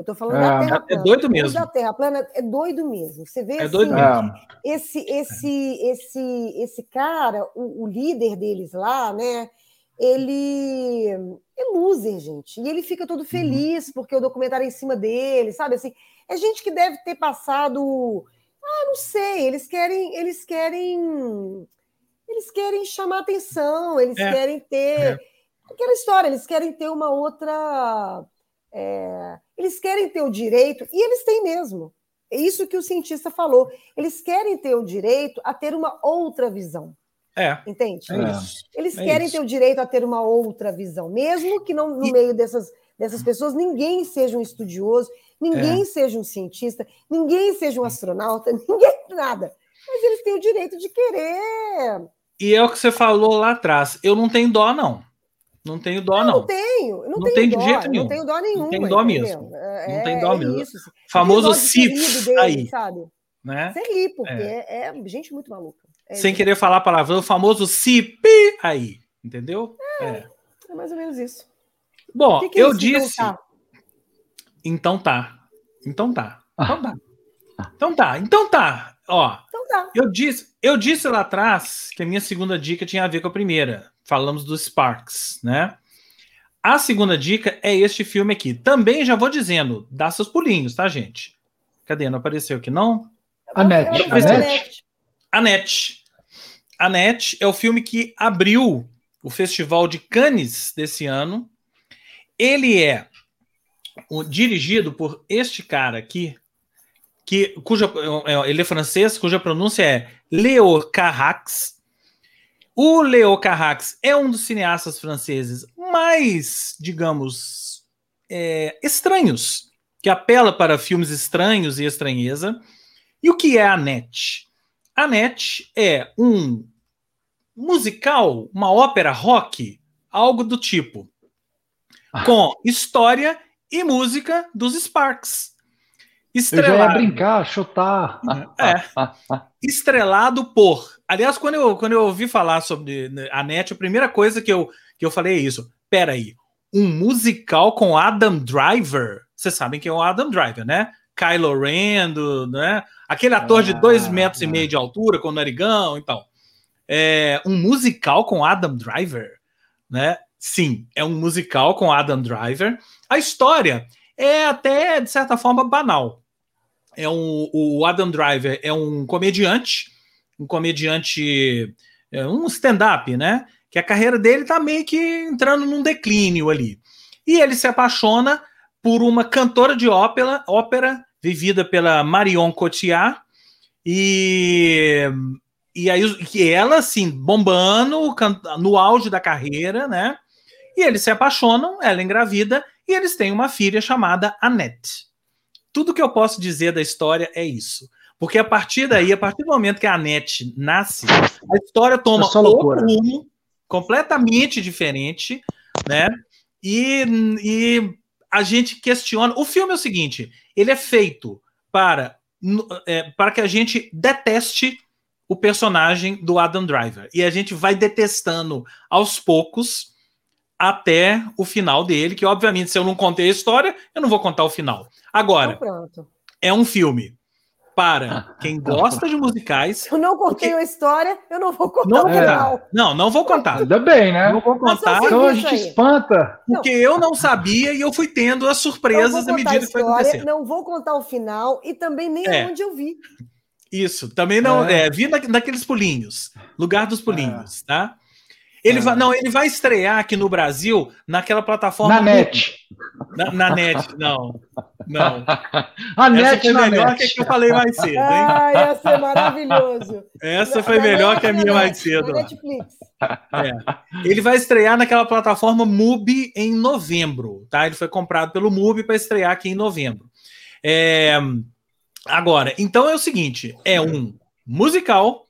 Eu estou falando é, da Terra plana. É doido mesmo. Da Terra plana é doido mesmo. Você vê é assim, doido mesmo. Esse, esse, esse, esse cara, o, o, líder deles lá, né? Ele é loser, gente. E ele fica todo uhum. feliz uhum. porque o documentário é em cima dele, sabe? Assim, é gente que deve ter passado. Ah, não sei. Eles querem, eles querem, eles querem chamar atenção. Eles é. querem ter é. aquela história. Eles querem ter uma outra é, eles querem ter o direito, e eles têm mesmo. É isso que o cientista falou. Eles querem ter o direito a ter uma outra visão. É. Entende? É eles é querem isso. ter o direito a ter uma outra visão, mesmo que não, no e... meio dessas, dessas pessoas ninguém seja um estudioso, ninguém é. seja um cientista, ninguém seja um astronauta, ninguém nada. Mas eles têm o direito de querer. E é o que você falou lá atrás. Eu não tenho dó, não. Não tenho dó, não. Não tenho. Não, não tenho tem dó, de jeito nenhum. Não tenho dó nenhuma. Não tem dó mesmo. É, não tem dó é mesmo. Isso. Assim. Famoso CIF aí. Sabe? Né? Você ri, porque é. é. gente muito maluca. É Sem querer falar palavrão, o famoso CIP aí. Entendeu? É, é. mais ou menos isso. Bom, que que eu disse. Então tá. Então tá. Então tá. Então tá. Então tá. Ó, então tá. Eu disse, eu disse lá atrás que a minha segunda dica tinha a ver com a primeira falamos dos Sparks, né? A segunda dica é este filme aqui. Também já vou dizendo, dá seus pulinhos, tá, gente? Cadê? Não apareceu aqui, não? Anete. Anete. Anete. Anete é o filme que abriu o Festival de Cannes desse ano. Ele é o, dirigido por este cara aqui, que, cuja, é, ele é francês, cuja pronúncia é Leo Carrax. O Leo Carrax é um dos cineastas franceses mais, digamos, é, estranhos, que apela para filmes estranhos e estranheza. E o que é a NET? A NET é um musical, uma ópera rock, algo do tipo, com história e música dos Sparks. Estrelado. Eu já ia brincar, chutar. É. Estrelado por. Aliás, quando eu, quando eu ouvi falar sobre a NET, a primeira coisa que eu, que eu falei é isso. Peraí, um musical com Adam Driver? Vocês sabem quem é o Adam Driver, né? Kylo Ren, do, né? Aquele ator ah, de dois metros ah, e meio de altura, com o narigão, então. é um musical com Adam Driver, né? Sim, é um musical com Adam Driver. A história é até, de certa forma, banal. É um, o Adam Driver é um comediante, um comediante, é um stand-up, né? Que a carreira dele tá meio que entrando num declínio ali. E ele se apaixona por uma cantora de ópera, ópera vivida pela Marion Cotillard, e, e aí que ela, assim, bombando no auge da carreira, né? E eles se apaixonam, ela engravida, e eles têm uma filha chamada Annette. Tudo que eu posso dizer da história é isso. Porque a partir daí, a partir do momento que a Annette nasce, a história toma é outro rumo completamente diferente, né? E, e a gente questiona. O filme é o seguinte: ele é feito para, é, para que a gente deteste o personagem do Adam Driver. E a gente vai detestando aos poucos até o final dele, que obviamente, se eu não contei a história, eu não vou contar o final. Agora, então é um filme para quem gosta de musicais. Eu não contei porque... a história, eu não vou contar não, o final. Não, não vou contar. Ainda bem, né? Não vou contar. Então a gente espanta. Porque eu não sabia e eu fui tendo as surpresas à medida que foi acontecendo. Não vou contar o final e também nem é. onde eu vi. Isso, também não. É. É, vi na, naqueles pulinhos. Lugar dos pulinhos, é. tá? Ele é. vai, não, ele vai estrear aqui no Brasil naquela plataforma. Na net. Na, na net, não. Não. A net foi melhor net. que a que eu falei mais cedo, hein? Ah, ia ser maravilhoso. Essa foi na melhor net, que a minha mais cedo. Netflix. É. Ele vai estrear naquela plataforma MUBI em novembro, tá? Ele foi comprado pelo MUBI para estrear aqui em novembro. É... Agora, então é o seguinte: é um musical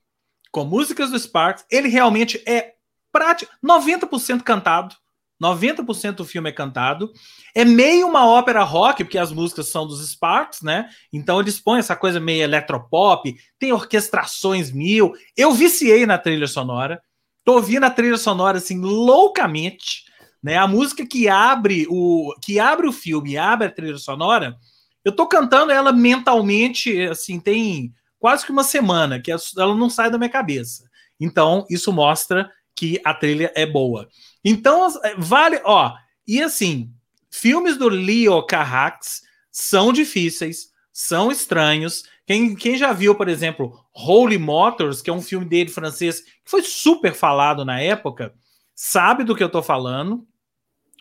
com músicas do Sparks. Ele realmente é prático, 90% cantado. 90% do filme é cantado. É meio uma ópera rock, porque as músicas são dos Sparks, né? Então eles põem essa coisa meio eletropop, tem orquestrações mil. Eu viciei na trilha sonora. Tô ouvindo a trilha sonora assim loucamente, né? A música que abre o que abre o filme, abre a trilha sonora. Eu tô cantando ela mentalmente, assim, tem quase que uma semana que ela não sai da minha cabeça. Então, isso mostra que a trilha é boa. Então, é, vale, ó, e assim, filmes do Leo Carrax são difíceis, são estranhos. Quem, quem já viu, por exemplo, Holy Motors, que é um filme dele francês, que foi super falado na época, sabe do que eu tô falando,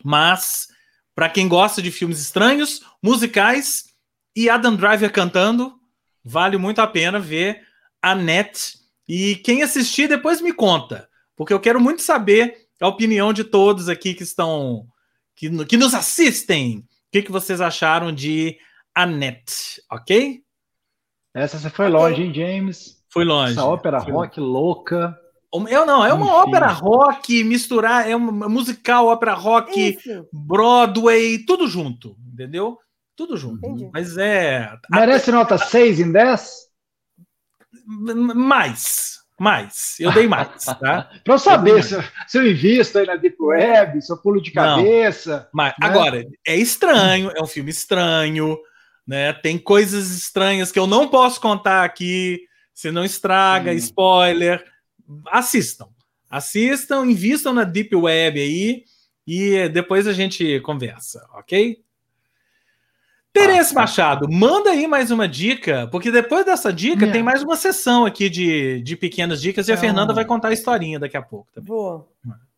mas para quem gosta de filmes estranhos, musicais e Adam Driver cantando, vale muito a pena ver a Net. E quem assistir, depois me conta porque eu quero muito saber a opinião de todos aqui que estão que, que nos assistem. O que, que vocês acharam de Annette, ok? Essa você foi longe, hein, James? Foi longe. Essa ópera foi rock louca. Eu não, é uma Enfim. ópera rock, misturar, é uma musical, ópera rock, Isso. Broadway, tudo junto, entendeu? Tudo junto. Entendi. Mas é. Merece nota 6 em 10? Mais. Mais, eu dei mais, tá? Para eu saber se, se, eu invisto aí na Deep Web, se eu pulo de cabeça. Não, mas, né? Agora, é estranho, é um filme estranho, né? Tem coisas estranhas que eu não posso contar aqui, se não estraga, hum. spoiler. Assistam, assistam, invistam na Deep Web aí e depois a gente conversa, ok? Terence Machado, manda aí mais uma dica, porque depois dessa dica é. tem mais uma sessão aqui de, de pequenas dicas e é a Fernanda vai contar a historinha daqui a pouco. Também. Boa.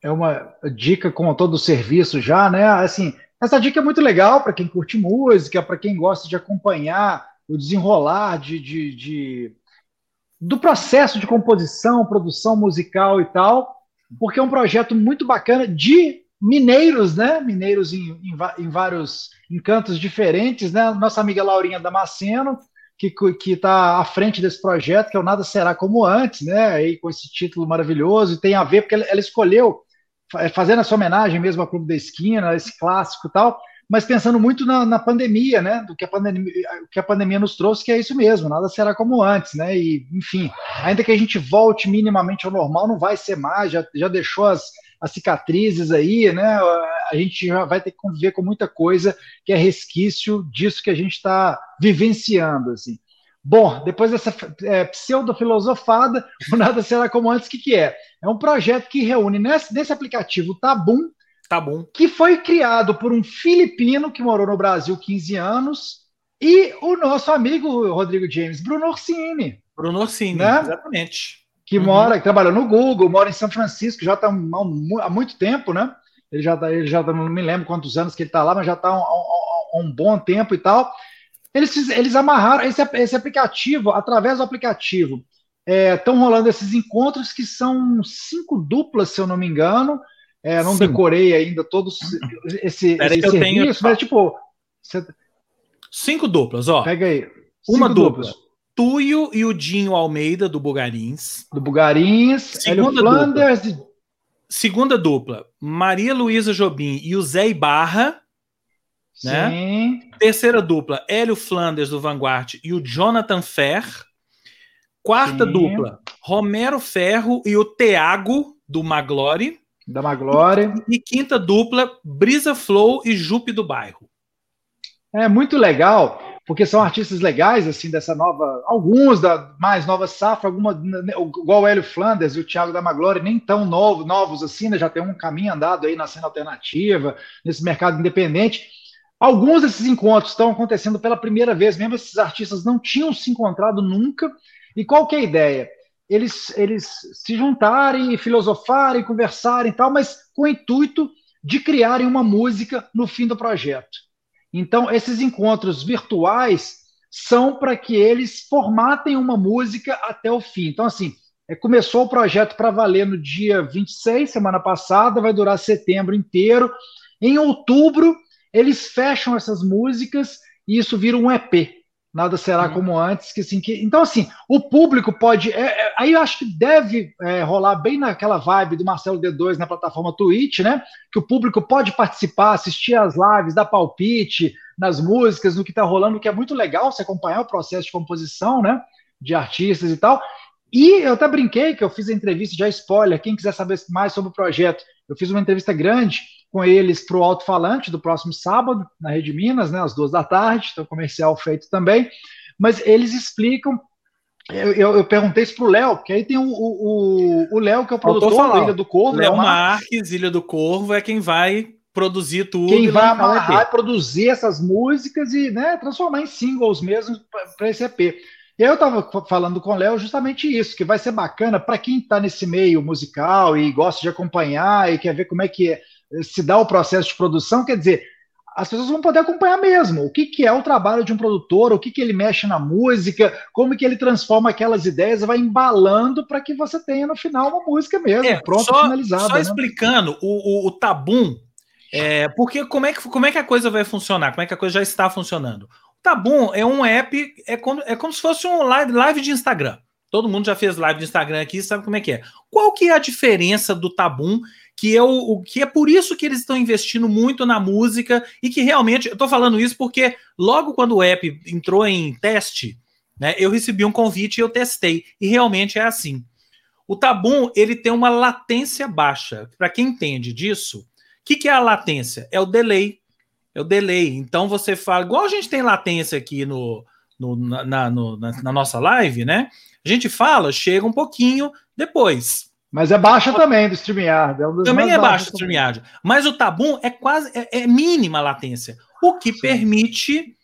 É uma dica com todo o serviço já, né? Assim, essa dica é muito legal para quem curte música, para quem gosta de acompanhar o desenrolar de, de, de, do processo de composição, produção musical e tal, porque é um projeto muito bacana de mineiros, né? Mineiros em, em, em vários encantos diferentes, né? Nossa amiga Laurinha Damasceno, que está à frente desse projeto, que é o Nada Será Como Antes, né? Aí, com esse título maravilhoso, e tem a ver, porque ela, ela escolheu, fazendo essa homenagem mesmo ao Clube da Esquina, esse clássico e tal, mas pensando muito na, na, pandemia, né? Do que a pandemia, que a pandemia nos trouxe, que é isso mesmo, nada será como antes, né? E, enfim, ainda que a gente volte minimamente ao normal, não vai ser mais, já, já deixou as, as cicatrizes aí, né? A gente já vai ter que conviver com muita coisa que é resquício disso que a gente está vivenciando, assim. Bom, depois dessa é, pseudo-filosofada, o Nada Será Como Antes, o que, que é? É um projeto que reúne nesse, nesse aplicativo Tabum, Tabum, que foi criado por um filipino que morou no Brasil 15 anos, e o nosso amigo Rodrigo James, Bruno Orsini. Bruno Orsini, né? exatamente. Que uhum. mora, que trabalhou no Google, mora em São Francisco, já está há muito tempo, né? Ele já está, ele já tá, não me lembro quantos anos que ele está lá, mas já está há um, um, um bom tempo e tal. Eles, eles amarraram esse, esse aplicativo, através do aplicativo, estão é, rolando esses encontros que são cinco duplas, se eu não me engano. É, não Sim. decorei ainda todos esse, Pera esse serviço, tenho... mas tipo. Você... Cinco duplas, ó. Pega aí. Uma dupla. Duplas. Tuyo e o Dinho Almeida, do Bugarins. Do Bugarins. Segunda Flanders. Dupla. Segunda dupla. Maria Luísa Jobim e o Zé Ibarra. Né? Sim. Terceira dupla, Hélio Flanders do Vanguard e o Jonathan Fer. Quarta Sim. dupla, Romero Ferro e o Teago do Maglore. Da Maglore. E, e quinta dupla, Brisa Flow e Jupe do Bairro. É muito legal, porque são artistas legais, assim, dessa nova. Alguns da mais nova safra, alguma, igual o Hélio Flanders e o Thiago da Maglore, nem tão novo, novos assim, né? Já tem um caminho andado aí na cena alternativa, nesse mercado independente. Alguns desses encontros estão acontecendo pela primeira vez, mesmo esses artistas não tinham se encontrado nunca. E qual que é a ideia? Eles, eles se juntarem, filosofarem, conversarem e tal, mas com o intuito de criarem uma música no fim do projeto. Então, esses encontros virtuais são para que eles formatem uma música até o fim. Então, assim, é, começou o projeto para valer no dia 26, semana passada, vai durar setembro inteiro. Em outubro, eles fecham essas músicas e isso vira um EP. Nada será uhum. como antes, que assim, que... então assim, o público pode, é, é, aí eu acho que deve é, rolar bem naquela vibe do Marcelo D2 na plataforma Twitch, né? Que o público pode participar, assistir às lives, dar palpite nas músicas, no que está rolando, que é muito legal você acompanhar o processo de composição, né? De artistas e tal. E eu até brinquei que eu fiz a entrevista, já spoiler, quem quiser saber mais sobre o projeto, eu fiz uma entrevista grande com eles para o alto-falante do próximo sábado, na Rede Minas, né, às duas da tarde, então comercial feito também. Mas eles explicam. Eu, eu, eu perguntei isso para o Léo, porque aí tem o Léo, que é o produtor da Ilha do Corvo. Léo Marques, Ilha do Corvo, é quem vai produzir tudo. Quem vai amarrar, produzir essas músicas e né, transformar em singles mesmo para esse EP. E aí eu estava falando com o Léo justamente isso, que vai ser bacana para quem está nesse meio musical e gosta de acompanhar e quer ver como é que é se dá o processo de produção, quer dizer, as pessoas vão poder acompanhar mesmo o que, que é o trabalho de um produtor, o que, que ele mexe na música, como que ele transforma aquelas ideias, vai embalando para que você tenha no final uma música mesmo, é, pronta, só, finalizada. Só né? explicando o, o, o tabum, é, porque como é, que, como é que a coisa vai funcionar, como é que a coisa já está funcionando. O Tabum é um app, é como, é como se fosse um live, live de Instagram. Todo mundo já fez live de Instagram aqui, sabe como é que é. Qual que é a diferença do Tabum que é que é por isso que eles estão investindo muito na música e que realmente eu estou falando isso porque logo quando o app entrou em teste, né, eu recebi um convite e eu testei e realmente é assim. O Tabum ele tem uma latência baixa. Para quem entende disso, o que, que é a latência? É o delay. É o delay. Então você fala, igual a gente tem latência aqui no, no, na, no, na, na nossa live, né? A gente fala, chega um pouquinho depois. Mas é baixa também do StreamYard. É um também é baixa do StreamYard. Mas o Tabum é quase é, é mínima a latência, o que Sim. permite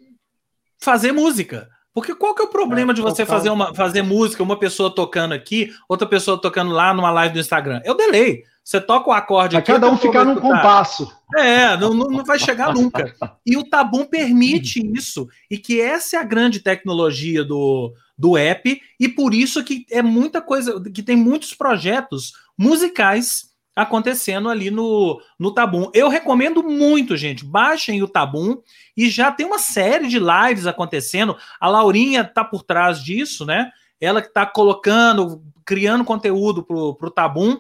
fazer música. Porque qual que é o problema é, de você fazer, uma, fazer música, uma pessoa tocando aqui, outra pessoa tocando lá numa live do Instagram? É o delay. Você toca o acorde aqui. Cada um ficar num compasso. É, não, não vai chegar nunca. E o Tabum permite isso. E que essa é a grande tecnologia do, do app e por isso que é muita coisa, que tem muitos projetos musicais acontecendo ali no, no Tabum. Eu recomendo muito, gente, baixem o Tabum e já tem uma série de lives acontecendo. A Laurinha tá por trás disso, né? Ela que tá colocando, criando conteúdo pro, pro Tabum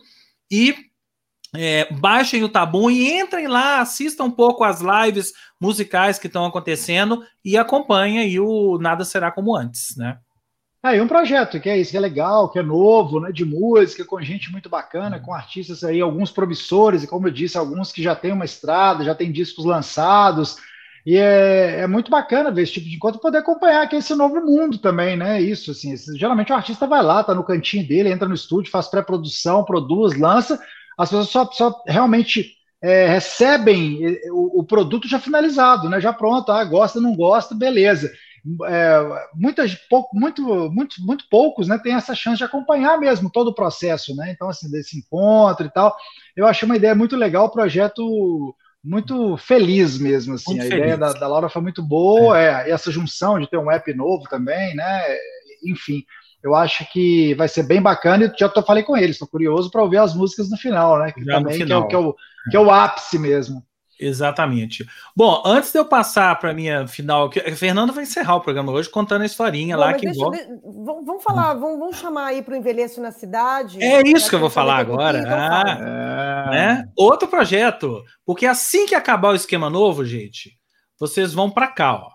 e é, baixem o Tabum e entrem lá, assistam um pouco as lives musicais que estão acontecendo e acompanhem aí o Nada Será Como Antes, né? Aí um projeto que é isso, que é legal, que é novo, né, de música, com gente muito bacana, com artistas aí, alguns promissores, e como eu disse, alguns que já têm uma estrada, já têm discos lançados, E é, é, muito bacana ver esse tipo de encontro, poder acompanhar aqui esse novo mundo também, né? Isso, assim, geralmente o artista vai lá, tá no cantinho dele, entra no estúdio, faz pré-produção, produz, lança, as pessoas só, só realmente é, recebem o, o, produto já finalizado, né? Já pronto, ah, gosta, não gosta, beleza. É, muitas, pouco, muito, muito, muito poucos, né, tem essa chance de acompanhar mesmo todo o processo, né? Então, assim, desse encontro e tal. Eu achei uma ideia muito legal, o projeto muito feliz mesmo, assim. Muito a feliz. ideia da, da, Laura foi muito boa, é. é. essa junção de ter um app novo também, né? Enfim, eu acho que vai ser bem bacana e já tô, falei com eles, estou curioso para ouvir as músicas no final, né? Que já também que é, que, é o, que é o ápice mesmo. Exatamente. Bom, antes de eu passar para minha final, que a Fernanda vai encerrar o programa hoje contando a historinha Bom, lá que deixa, de, vamos falar, vamos, vamos, chamar aí para o envelheço na cidade. É isso que eu vou falar agora. Ah, né? Outro projeto, porque assim que acabar o esquema novo, gente, vocês vão para cá, ó.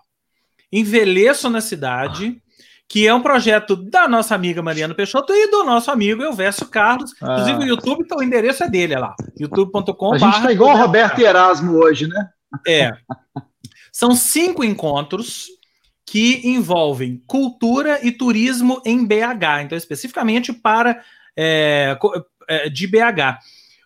Envelheço na cidade que é um projeto da nossa amiga Mariana Peixoto e do nosso amigo Elvésio Carlos. Ah. Inclusive, o YouTube, então, o endereço é dele, é lá. youtube.com. A gente está igual o Roberto Erasmo hoje, né? É. São cinco encontros que envolvem cultura e turismo em BH, então, especificamente para é, é de BH.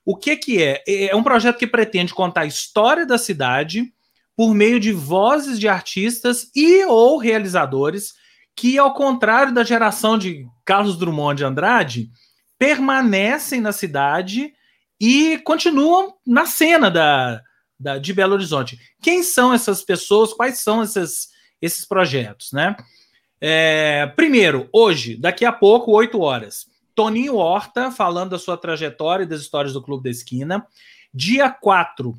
O que, que é? É um projeto que pretende contar a história da cidade por meio de vozes de artistas e ou realizadores que, ao contrário da geração de Carlos Drummond de Andrade, permanecem na cidade e continuam na cena da, da, de Belo Horizonte. Quem são essas pessoas? Quais são esses, esses projetos? Né? É, primeiro, hoje, daqui a pouco, 8 horas, Toninho Horta falando da sua trajetória e das histórias do Clube da Esquina. Dia 4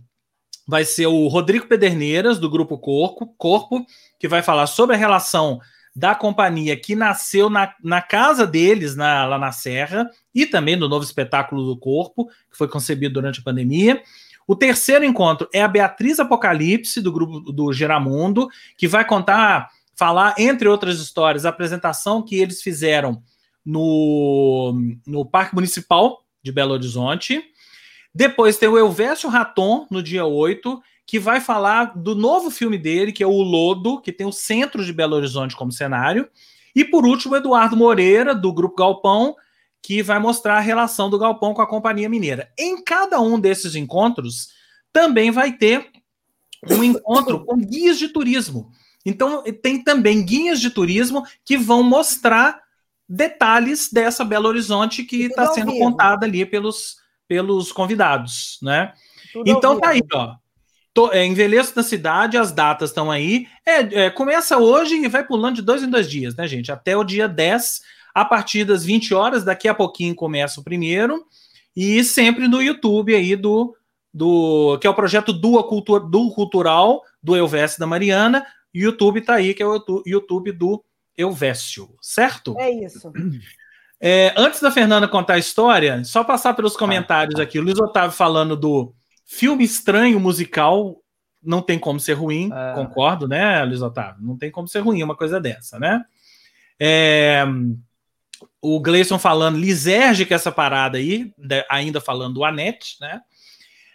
vai ser o Rodrigo Pederneiras, do Grupo Corpo, Corpo que vai falar sobre a relação da companhia que nasceu na, na casa deles, na, lá na Serra, e também do novo espetáculo do corpo, que foi concebido durante a pandemia. O terceiro encontro é a Beatriz Apocalipse, do grupo do Geramundo, que vai contar, falar, entre outras histórias, a apresentação que eles fizeram no, no Parque Municipal de Belo Horizonte. Depois tem o Elvésio Raton, no dia 8, que vai falar do novo filme dele, que é O Lodo, que tem o centro de Belo Horizonte como cenário. E por último, Eduardo Moreira, do Grupo Galpão, que vai mostrar a relação do Galpão com a Companhia Mineira. Em cada um desses encontros, também vai ter um encontro com guias de turismo. Então, tem também guias de turismo que vão mostrar detalhes dessa Belo Horizonte que está sendo contada ali pelos, pelos convidados, né? Tudo então tá aí, ó é, envelheço na cidade, as datas estão aí. É, é, começa hoje e vai pulando de dois em dois dias, né, gente? Até o dia 10, a partir das 20 horas, daqui a pouquinho começa o primeiro. E sempre no YouTube aí do, do que é o projeto do, Cultura, do Cultural do Elvésio da Mariana. YouTube tá aí, que é o YouTube do Elvésio, certo? É isso. É, antes da Fernanda contar a história, só passar pelos comentários aqui. O Luiz Otávio falando do Filme estranho musical não tem como ser ruim, é. concordo, né, Luiz Otávio? Não tem como ser ruim uma coisa dessa, né? É, o Gleison falando, lisérgica essa parada aí, ainda falando do Anete, né?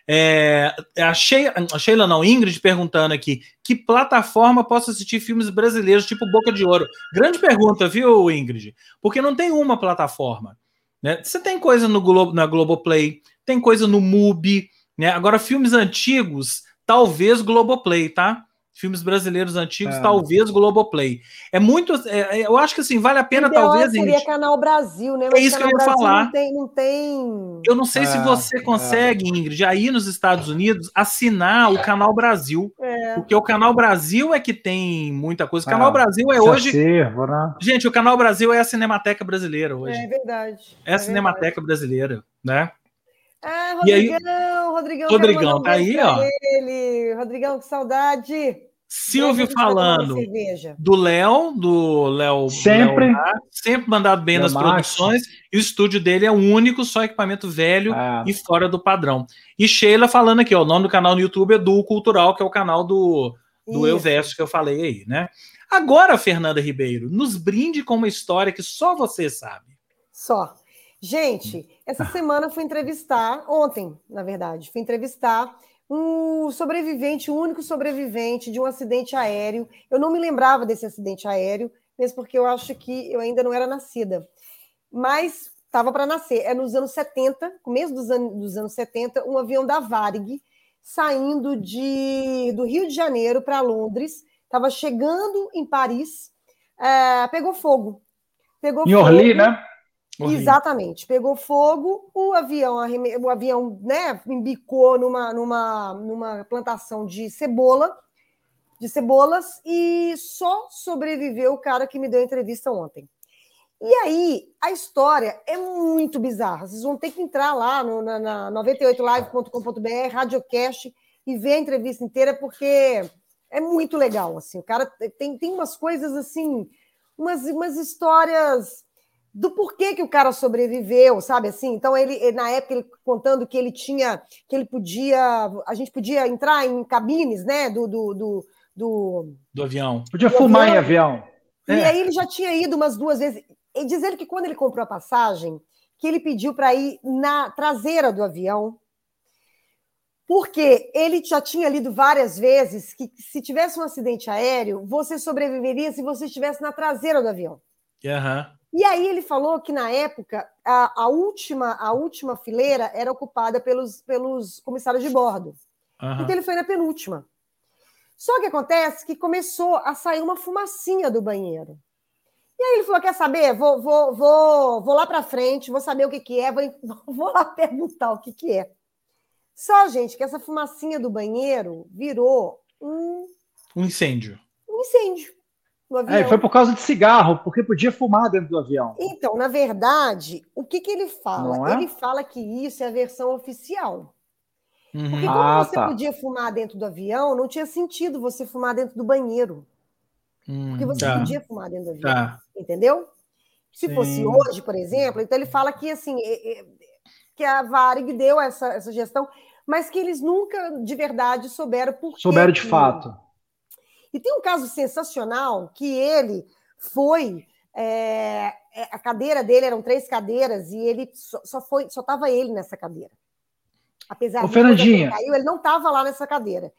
É, a, Sheila, a Sheila, não, Ingrid perguntando aqui: que plataforma posso assistir filmes brasileiros tipo Boca de Ouro? Grande pergunta, viu, Ingrid? Porque não tem uma plataforma. Né? Você tem coisa no Globo, na Globoplay, tem coisa no MUBI, né? Agora, filmes antigos, talvez Globoplay, tá? Filmes brasileiros antigos, é. talvez Globoplay. É muito. É, é eu acho que assim, vale a pena, talvez. Seria gente... Canal Brasil, né? Mas é isso que eu ia Brasil falar. Não tem, não tem... Eu não sei é, se você consegue, Ingrid, aí nos Estados Unidos, assinar o Canal Brasil. É. Porque o Canal Brasil é que tem muita coisa. O Canal Brasil é hoje. Acervo, né? Gente, o Canal Brasil é a Cinemateca Brasileira hoje. É verdade. É a Cinemateca verdade. Brasileira, né? Ah, Rodrigão, aí, Rodrigão, Rodrigão tá aí, ó. Ele. Rodrigão, que saudade. Silvio falando do Léo, do Léo. Sempre. Léo, sempre mandado bem Léo nas Macho. produções. E o estúdio dele é o único, só equipamento velho é. e fora do padrão. E Sheila falando aqui, ó, o nome do canal no YouTube é do Cultural, que é o canal do, do Elvésio que eu falei aí, né? Agora, Fernanda Ribeiro, nos brinde com uma história que só você sabe. Só. Gente, essa semana fui entrevistar, ontem, na verdade, fui entrevistar um sobrevivente, o único sobrevivente de um acidente aéreo. Eu não me lembrava desse acidente aéreo, mesmo porque eu acho que eu ainda não era nascida. Mas estava para nascer. É nos anos 70, começo dos, anos, dos anos 70, um avião da Varig saindo de, do Rio de Janeiro para Londres, estava chegando em Paris, é, pegou fogo. Pegou em Orly, né? Exatamente. Pegou fogo, o avião, o avião né, embicou numa, numa, numa plantação de cebola, de cebolas, e só sobreviveu o cara que me deu a entrevista ontem. E aí, a história é muito bizarra. Vocês vão ter que entrar lá no, na, na 98live.com.br, radiocast, e ver a entrevista inteira, porque é muito legal. Assim, o cara tem, tem umas coisas assim, umas, umas histórias do porquê que o cara sobreviveu, sabe assim? Então ele na época ele contando que ele tinha, que ele podia, a gente podia entrar em cabines, né, do do, do, do, do avião. Podia do fumar avião. em avião. E é. aí ele já tinha ido umas duas vezes. E diz ele que quando ele comprou a passagem, que ele pediu para ir na traseira do avião, porque ele já tinha lido várias vezes que se tivesse um acidente aéreo, você sobreviveria se você estivesse na traseira do avião. Uhum. E aí ele falou que na época a, a, última a última fileira era ocupada pelos, pelos comissários de bordo. Uhum. Então ele foi na penúltima. Só que acontece que começou a sair uma fumacinha do banheiro. E aí ele falou: quer saber? Vou, vou, vou, vou lá para frente, vou saber o que, que é, vou, vou lá perguntar o que, que é. Só, gente, que essa fumacinha do banheiro virou um. Um incêndio. Um incêndio. É, foi por causa de cigarro, porque podia fumar dentro do avião. Então, na verdade, o que, que ele fala? É? Ele fala que isso é a versão oficial. Uhum. Porque como ah, você tá. podia fumar dentro do avião, não tinha sentido você fumar dentro do banheiro. Hum, porque você tá. podia fumar dentro do avião. Tá. Entendeu? Se Sim. fosse hoje, por exemplo, então ele fala que assim que a Varig deu essa, essa gestão, mas que eles nunca de verdade souberam por Souberam de fato. E tem um caso sensacional que ele foi. É, é, a cadeira dele eram três cadeiras e ele só, só foi, só estava ele nessa cadeira. Apesar Ô, de Fernandinha. caiu, ele não estava lá nessa cadeira.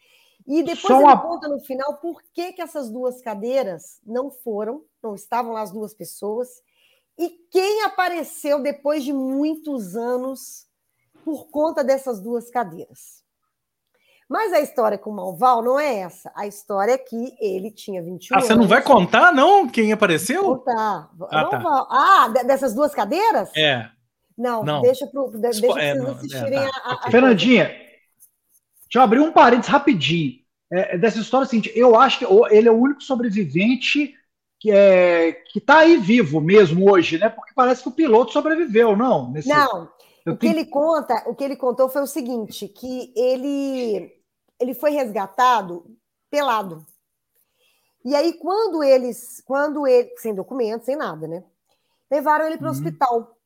E depois ele uma... conta no final por que, que essas duas cadeiras não foram, não estavam lá as duas pessoas, e quem apareceu depois de muitos anos por conta dessas duas cadeiras. Mas a história com o Malval não é essa. A história é que ele tinha 21 ah, anos. você não vai contar, não, quem apareceu? Vou contar. Ah, tá. ah, dessas duas cadeiras? É. Não, não. deixa, pro, deixa é, vocês assistirem é, tá. a, a, Fernandinha, deixa eu abrir um parênteses rapidinho. É, dessa história, assim, eu acho que ele é o único sobrevivente que é que está aí vivo mesmo hoje, né? Porque parece que o piloto sobreviveu, não? Nesse... Não, eu o que ele conta, o que ele contou foi o seguinte, que ele ele foi resgatado pelado. E aí quando eles, quando ele, sem documento, sem nada, né? Levaram ele para o uhum. hospital.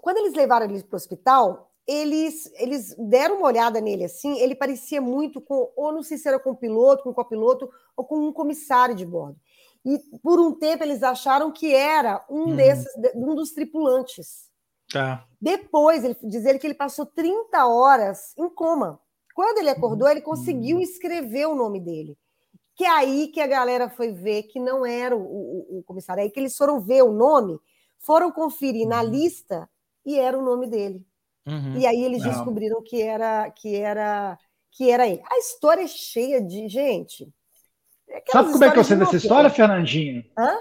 Quando eles levaram ele para o hospital, eles, eles deram uma olhada nele assim, ele parecia muito com, ou não sei se era com o piloto, com o copiloto, ou com um comissário de bordo. E por um tempo eles acharam que era um uhum. desses, um dos tripulantes. Tá. Depois, ele diz ele que ele passou 30 horas em coma. Quando ele acordou, ele conseguiu escrever o nome dele. Que é aí que a galera foi ver que não era o, o, o comissário. É aí que eles foram ver o nome, foram conferir na uhum. lista e era o nome dele. Uhum. E aí eles descobriram que era que era que era ele. A história é cheia de gente. Sabe como é que eu sei dessa história, Fernandinha? Hã?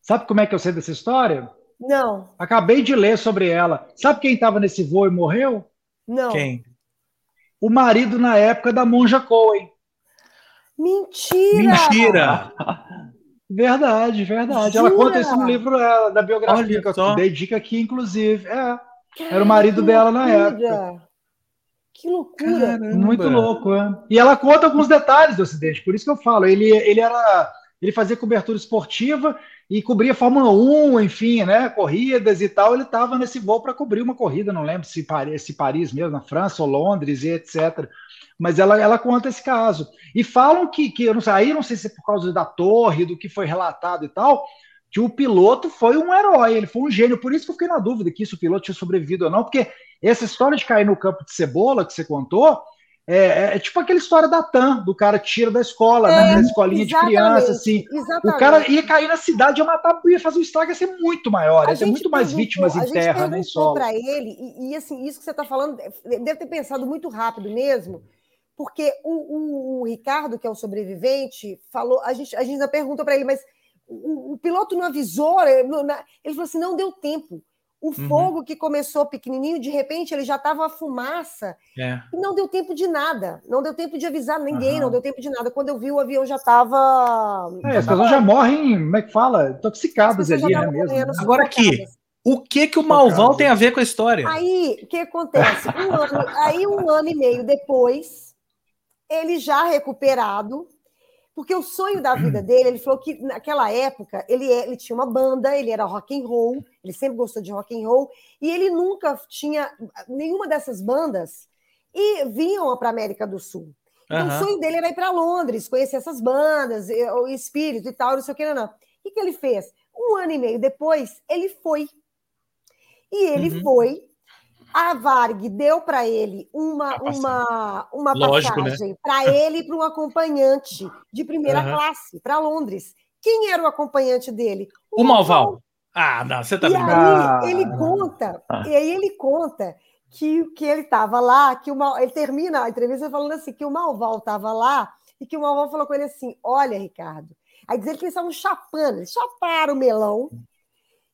Sabe como é que eu sei dessa história? Não. Acabei de ler sobre ela. Sabe quem estava nesse voo e morreu? Não. Quem? O marido na época da Monja Cohen. Mentira! Mentira! verdade, verdade. Jura? Ela conta isso no livro dela, da biografia que eu dei dica aqui, inclusive. É. Era o marido dela na época. Que loucura! Caramba. Muito louco, é. E ela conta alguns detalhes do acidente, por isso que eu falo. Ele, ele era. Ele fazia cobertura esportiva e cobria Fórmula 1, enfim, né? Corridas e tal. Ele estava nesse voo para cobrir uma corrida, não lembro se Paris, se Paris mesmo, na França ou Londres e etc. Mas ela, ela conta esse caso. E falam que, que eu não sei, aí não sei se é por causa da torre, do que foi relatado e tal, que o piloto foi um herói, ele foi um gênio. Por isso que eu fiquei na dúvida que se o piloto tinha sobrevivido ou não, porque essa história de cair no campo de cebola que você contou é, é, tipo aquela história da TAM, do cara tira da escola, né? é, né? Da escolinha de criança, assim. Exatamente. O cara ia cair na cidade, ia matar, ia fazer o estrago, ia ser muito maior, ia ter muito mais vítimas em terra, né? Em solo. para ele, e, e, assim, isso que você está falando, deve ter pensado muito rápido mesmo, porque o, o, o, Ricardo, que é o sobrevivente, falou, a gente, a gente ainda pergunta para ele, mas o, o, piloto não avisou, ele falou assim, não deu tempo. O uhum. fogo que começou pequenininho, de repente ele já estava a fumaça. É. E não deu tempo de nada. Não deu tempo de avisar ninguém, uhum. não deu tempo de nada. Quando eu vi, o avião já estava. É, as pessoas já morrem, como é que fala? Intoxicadas ali, né? Mesmo. Agora aqui, o que que o Malvão tem a ver com a história? Aí, o que acontece? Um ano, aí, um ano e meio depois, ele já recuperado, porque o sonho da vida dele, ele falou que naquela época ele, é, ele tinha uma banda, ele era rock and roll, ele sempre gostou de rock and roll, e ele nunca tinha nenhuma dessas bandas e vinham para a América do Sul. Então, uhum. o sonho dele era ir para Londres, conhecer essas bandas, o espírito e tal, não sei o que, não, não. O que, que ele fez? Um ano e meio depois, ele foi. E ele uhum. foi a Varg deu para ele uma, uma, uma Lógico, né? passagem né? para ele e para um acompanhante de primeira uhum. classe para Londres. Quem era o acompanhante dele? O, o Malval. Ah, não, você tá e Aí ele conta, ah. e aí ele conta que, que ele estava lá, que o Mal, ele termina a entrevista falando assim, que o Malval estava lá e que o Malval falou com ele assim: olha, Ricardo. Aí diz ele que eles estavam chapando, eles chaparam o melão.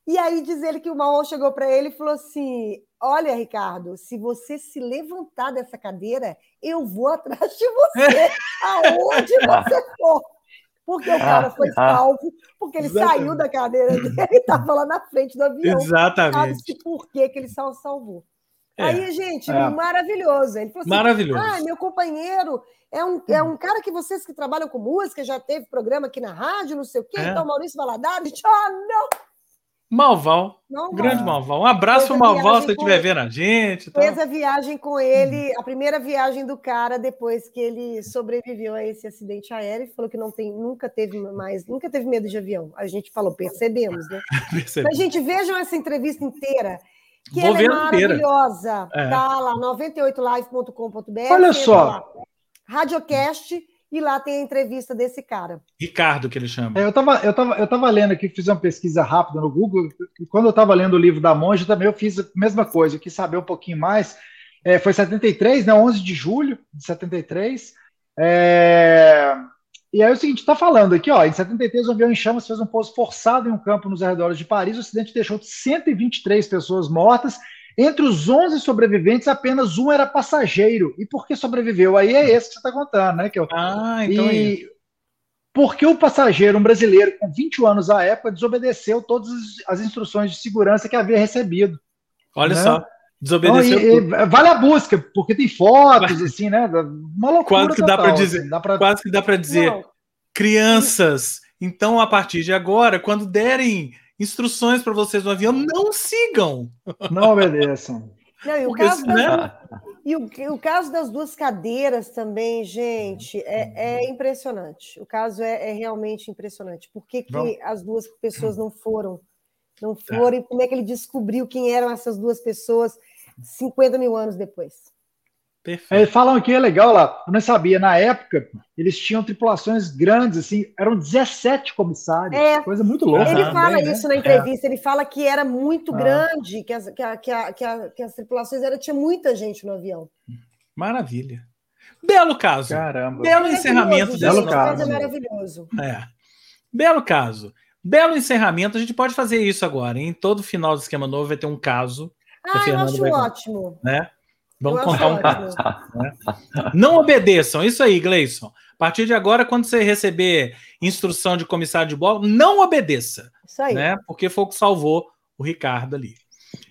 E aí diz ele que o Malval chegou para ele e falou assim: Olha, Ricardo, se você se levantar dessa cadeira, eu vou atrás de você, aonde você for. Porque o cara foi ah, salvo, porque ele exatamente. saiu da cadeira dele e estava lá na frente do avião. Exatamente. Sabe por que, que ele salvou. É, Aí, gente, é. maravilhoso. Ele falou assim, maravilhoso. Ah, meu companheiro é um, é um cara que vocês que trabalham com música, já teve programa aqui na rádio, não sei o quê, é. então Maurício Valadares. Ah, não! Malval. Grande Malval. Um abraço pro Malval se você estiver vendo a gente. Tá? Fez a viagem com ele, a primeira viagem do cara depois que ele sobreviveu a esse acidente aéreo e falou que não tem, nunca teve mais, nunca teve medo de avião. A gente falou, percebemos, né? Mas, gente, vejam essa entrevista inteira. Que Vou ela é maravilhosa. É. Tá lá, 98live.com.br. Olha só. Radiocast e lá tem a entrevista desse cara. Ricardo, que ele chama. É, eu, estava eu, tava, eu tava lendo aqui, fiz uma pesquisa rápida no Google, e quando eu estava lendo o livro da Monja, também eu fiz a mesma coisa, eu quis saber um pouquinho mais. É, foi 73, né, 11 de julho de 73. É... E aí é o seguinte, está falando aqui, ó, em 73 o avião em chamas fez um pouso forçado em um campo nos arredores de Paris, o acidente deixou 123 pessoas mortas entre os 11 sobreviventes, apenas um era passageiro. E por que sobreviveu? Aí é esse que você está contando, né? Que eu... Ah, então e... é Porque o passageiro, um brasileiro com 20 anos à época, desobedeceu todas as instruções de segurança que havia recebido. Olha né? só. Desobedeceu. Então, e, e, vale a busca, porque tem fotos, assim, né? Uma loucura. Quase que dá para dizer. Assim, dá pra... Quase que dá para dizer. Não. Crianças, então a partir de agora, quando derem instruções para vocês no avião, não sigam. Não obedeçam. Não, e o, Porque, caso né? das, e o, o, caso das duas cadeiras também, gente, é, é impressionante. O caso é, é, realmente impressionante. Por que, que as duas pessoas não foram? Não foram, é. e como é que ele descobriu quem eram essas duas pessoas 50 mil anos depois? Perfeito. Eles falam que é legal lá, eu não sabia, na época eles tinham tripulações grandes, assim, eram 17 comissários, é, coisa muito louca. Ele fala né? isso na entrevista, é. ele fala que era muito ah. grande, que as, que, a, que, a, que, a, que as tripulações eram, tinha muita gente no avião. Maravilha. Belo caso. Caramba. Belo encerramento desse Belo caso. É maravilhoso. É. Belo caso. Belo encerramento, a gente pode fazer isso agora. Em todo final do esquema novo vai ter um caso. Ah, eu acho vai, ótimo. Né? Vamos eu contar um caso. Né? Não obedeçam, isso aí, Gleison. A partir de agora, quando você receber instrução de comissário de bordo, não obedeça. Isso aí. Né? Porque foi o que salvou o Ricardo ali.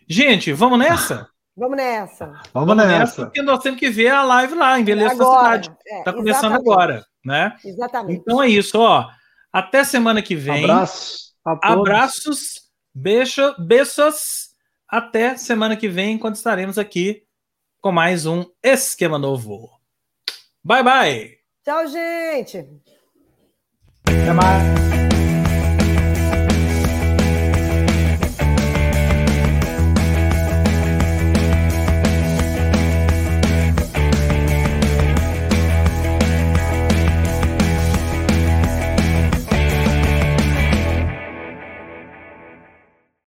Gente, vamos nessa? Vamos nessa. Vamos, vamos nessa. nessa. Porque nós temos que ver a live lá, Envelheça a Cidade. Está é, começando agora, né? Exatamente. Então é isso, ó. Até semana que vem. Abraços. Abraços. Beijo, beijos. Até semana que vem, quando estaremos aqui com mais um Esquema Novo. Bye, bye! Tchau, gente! Até mais!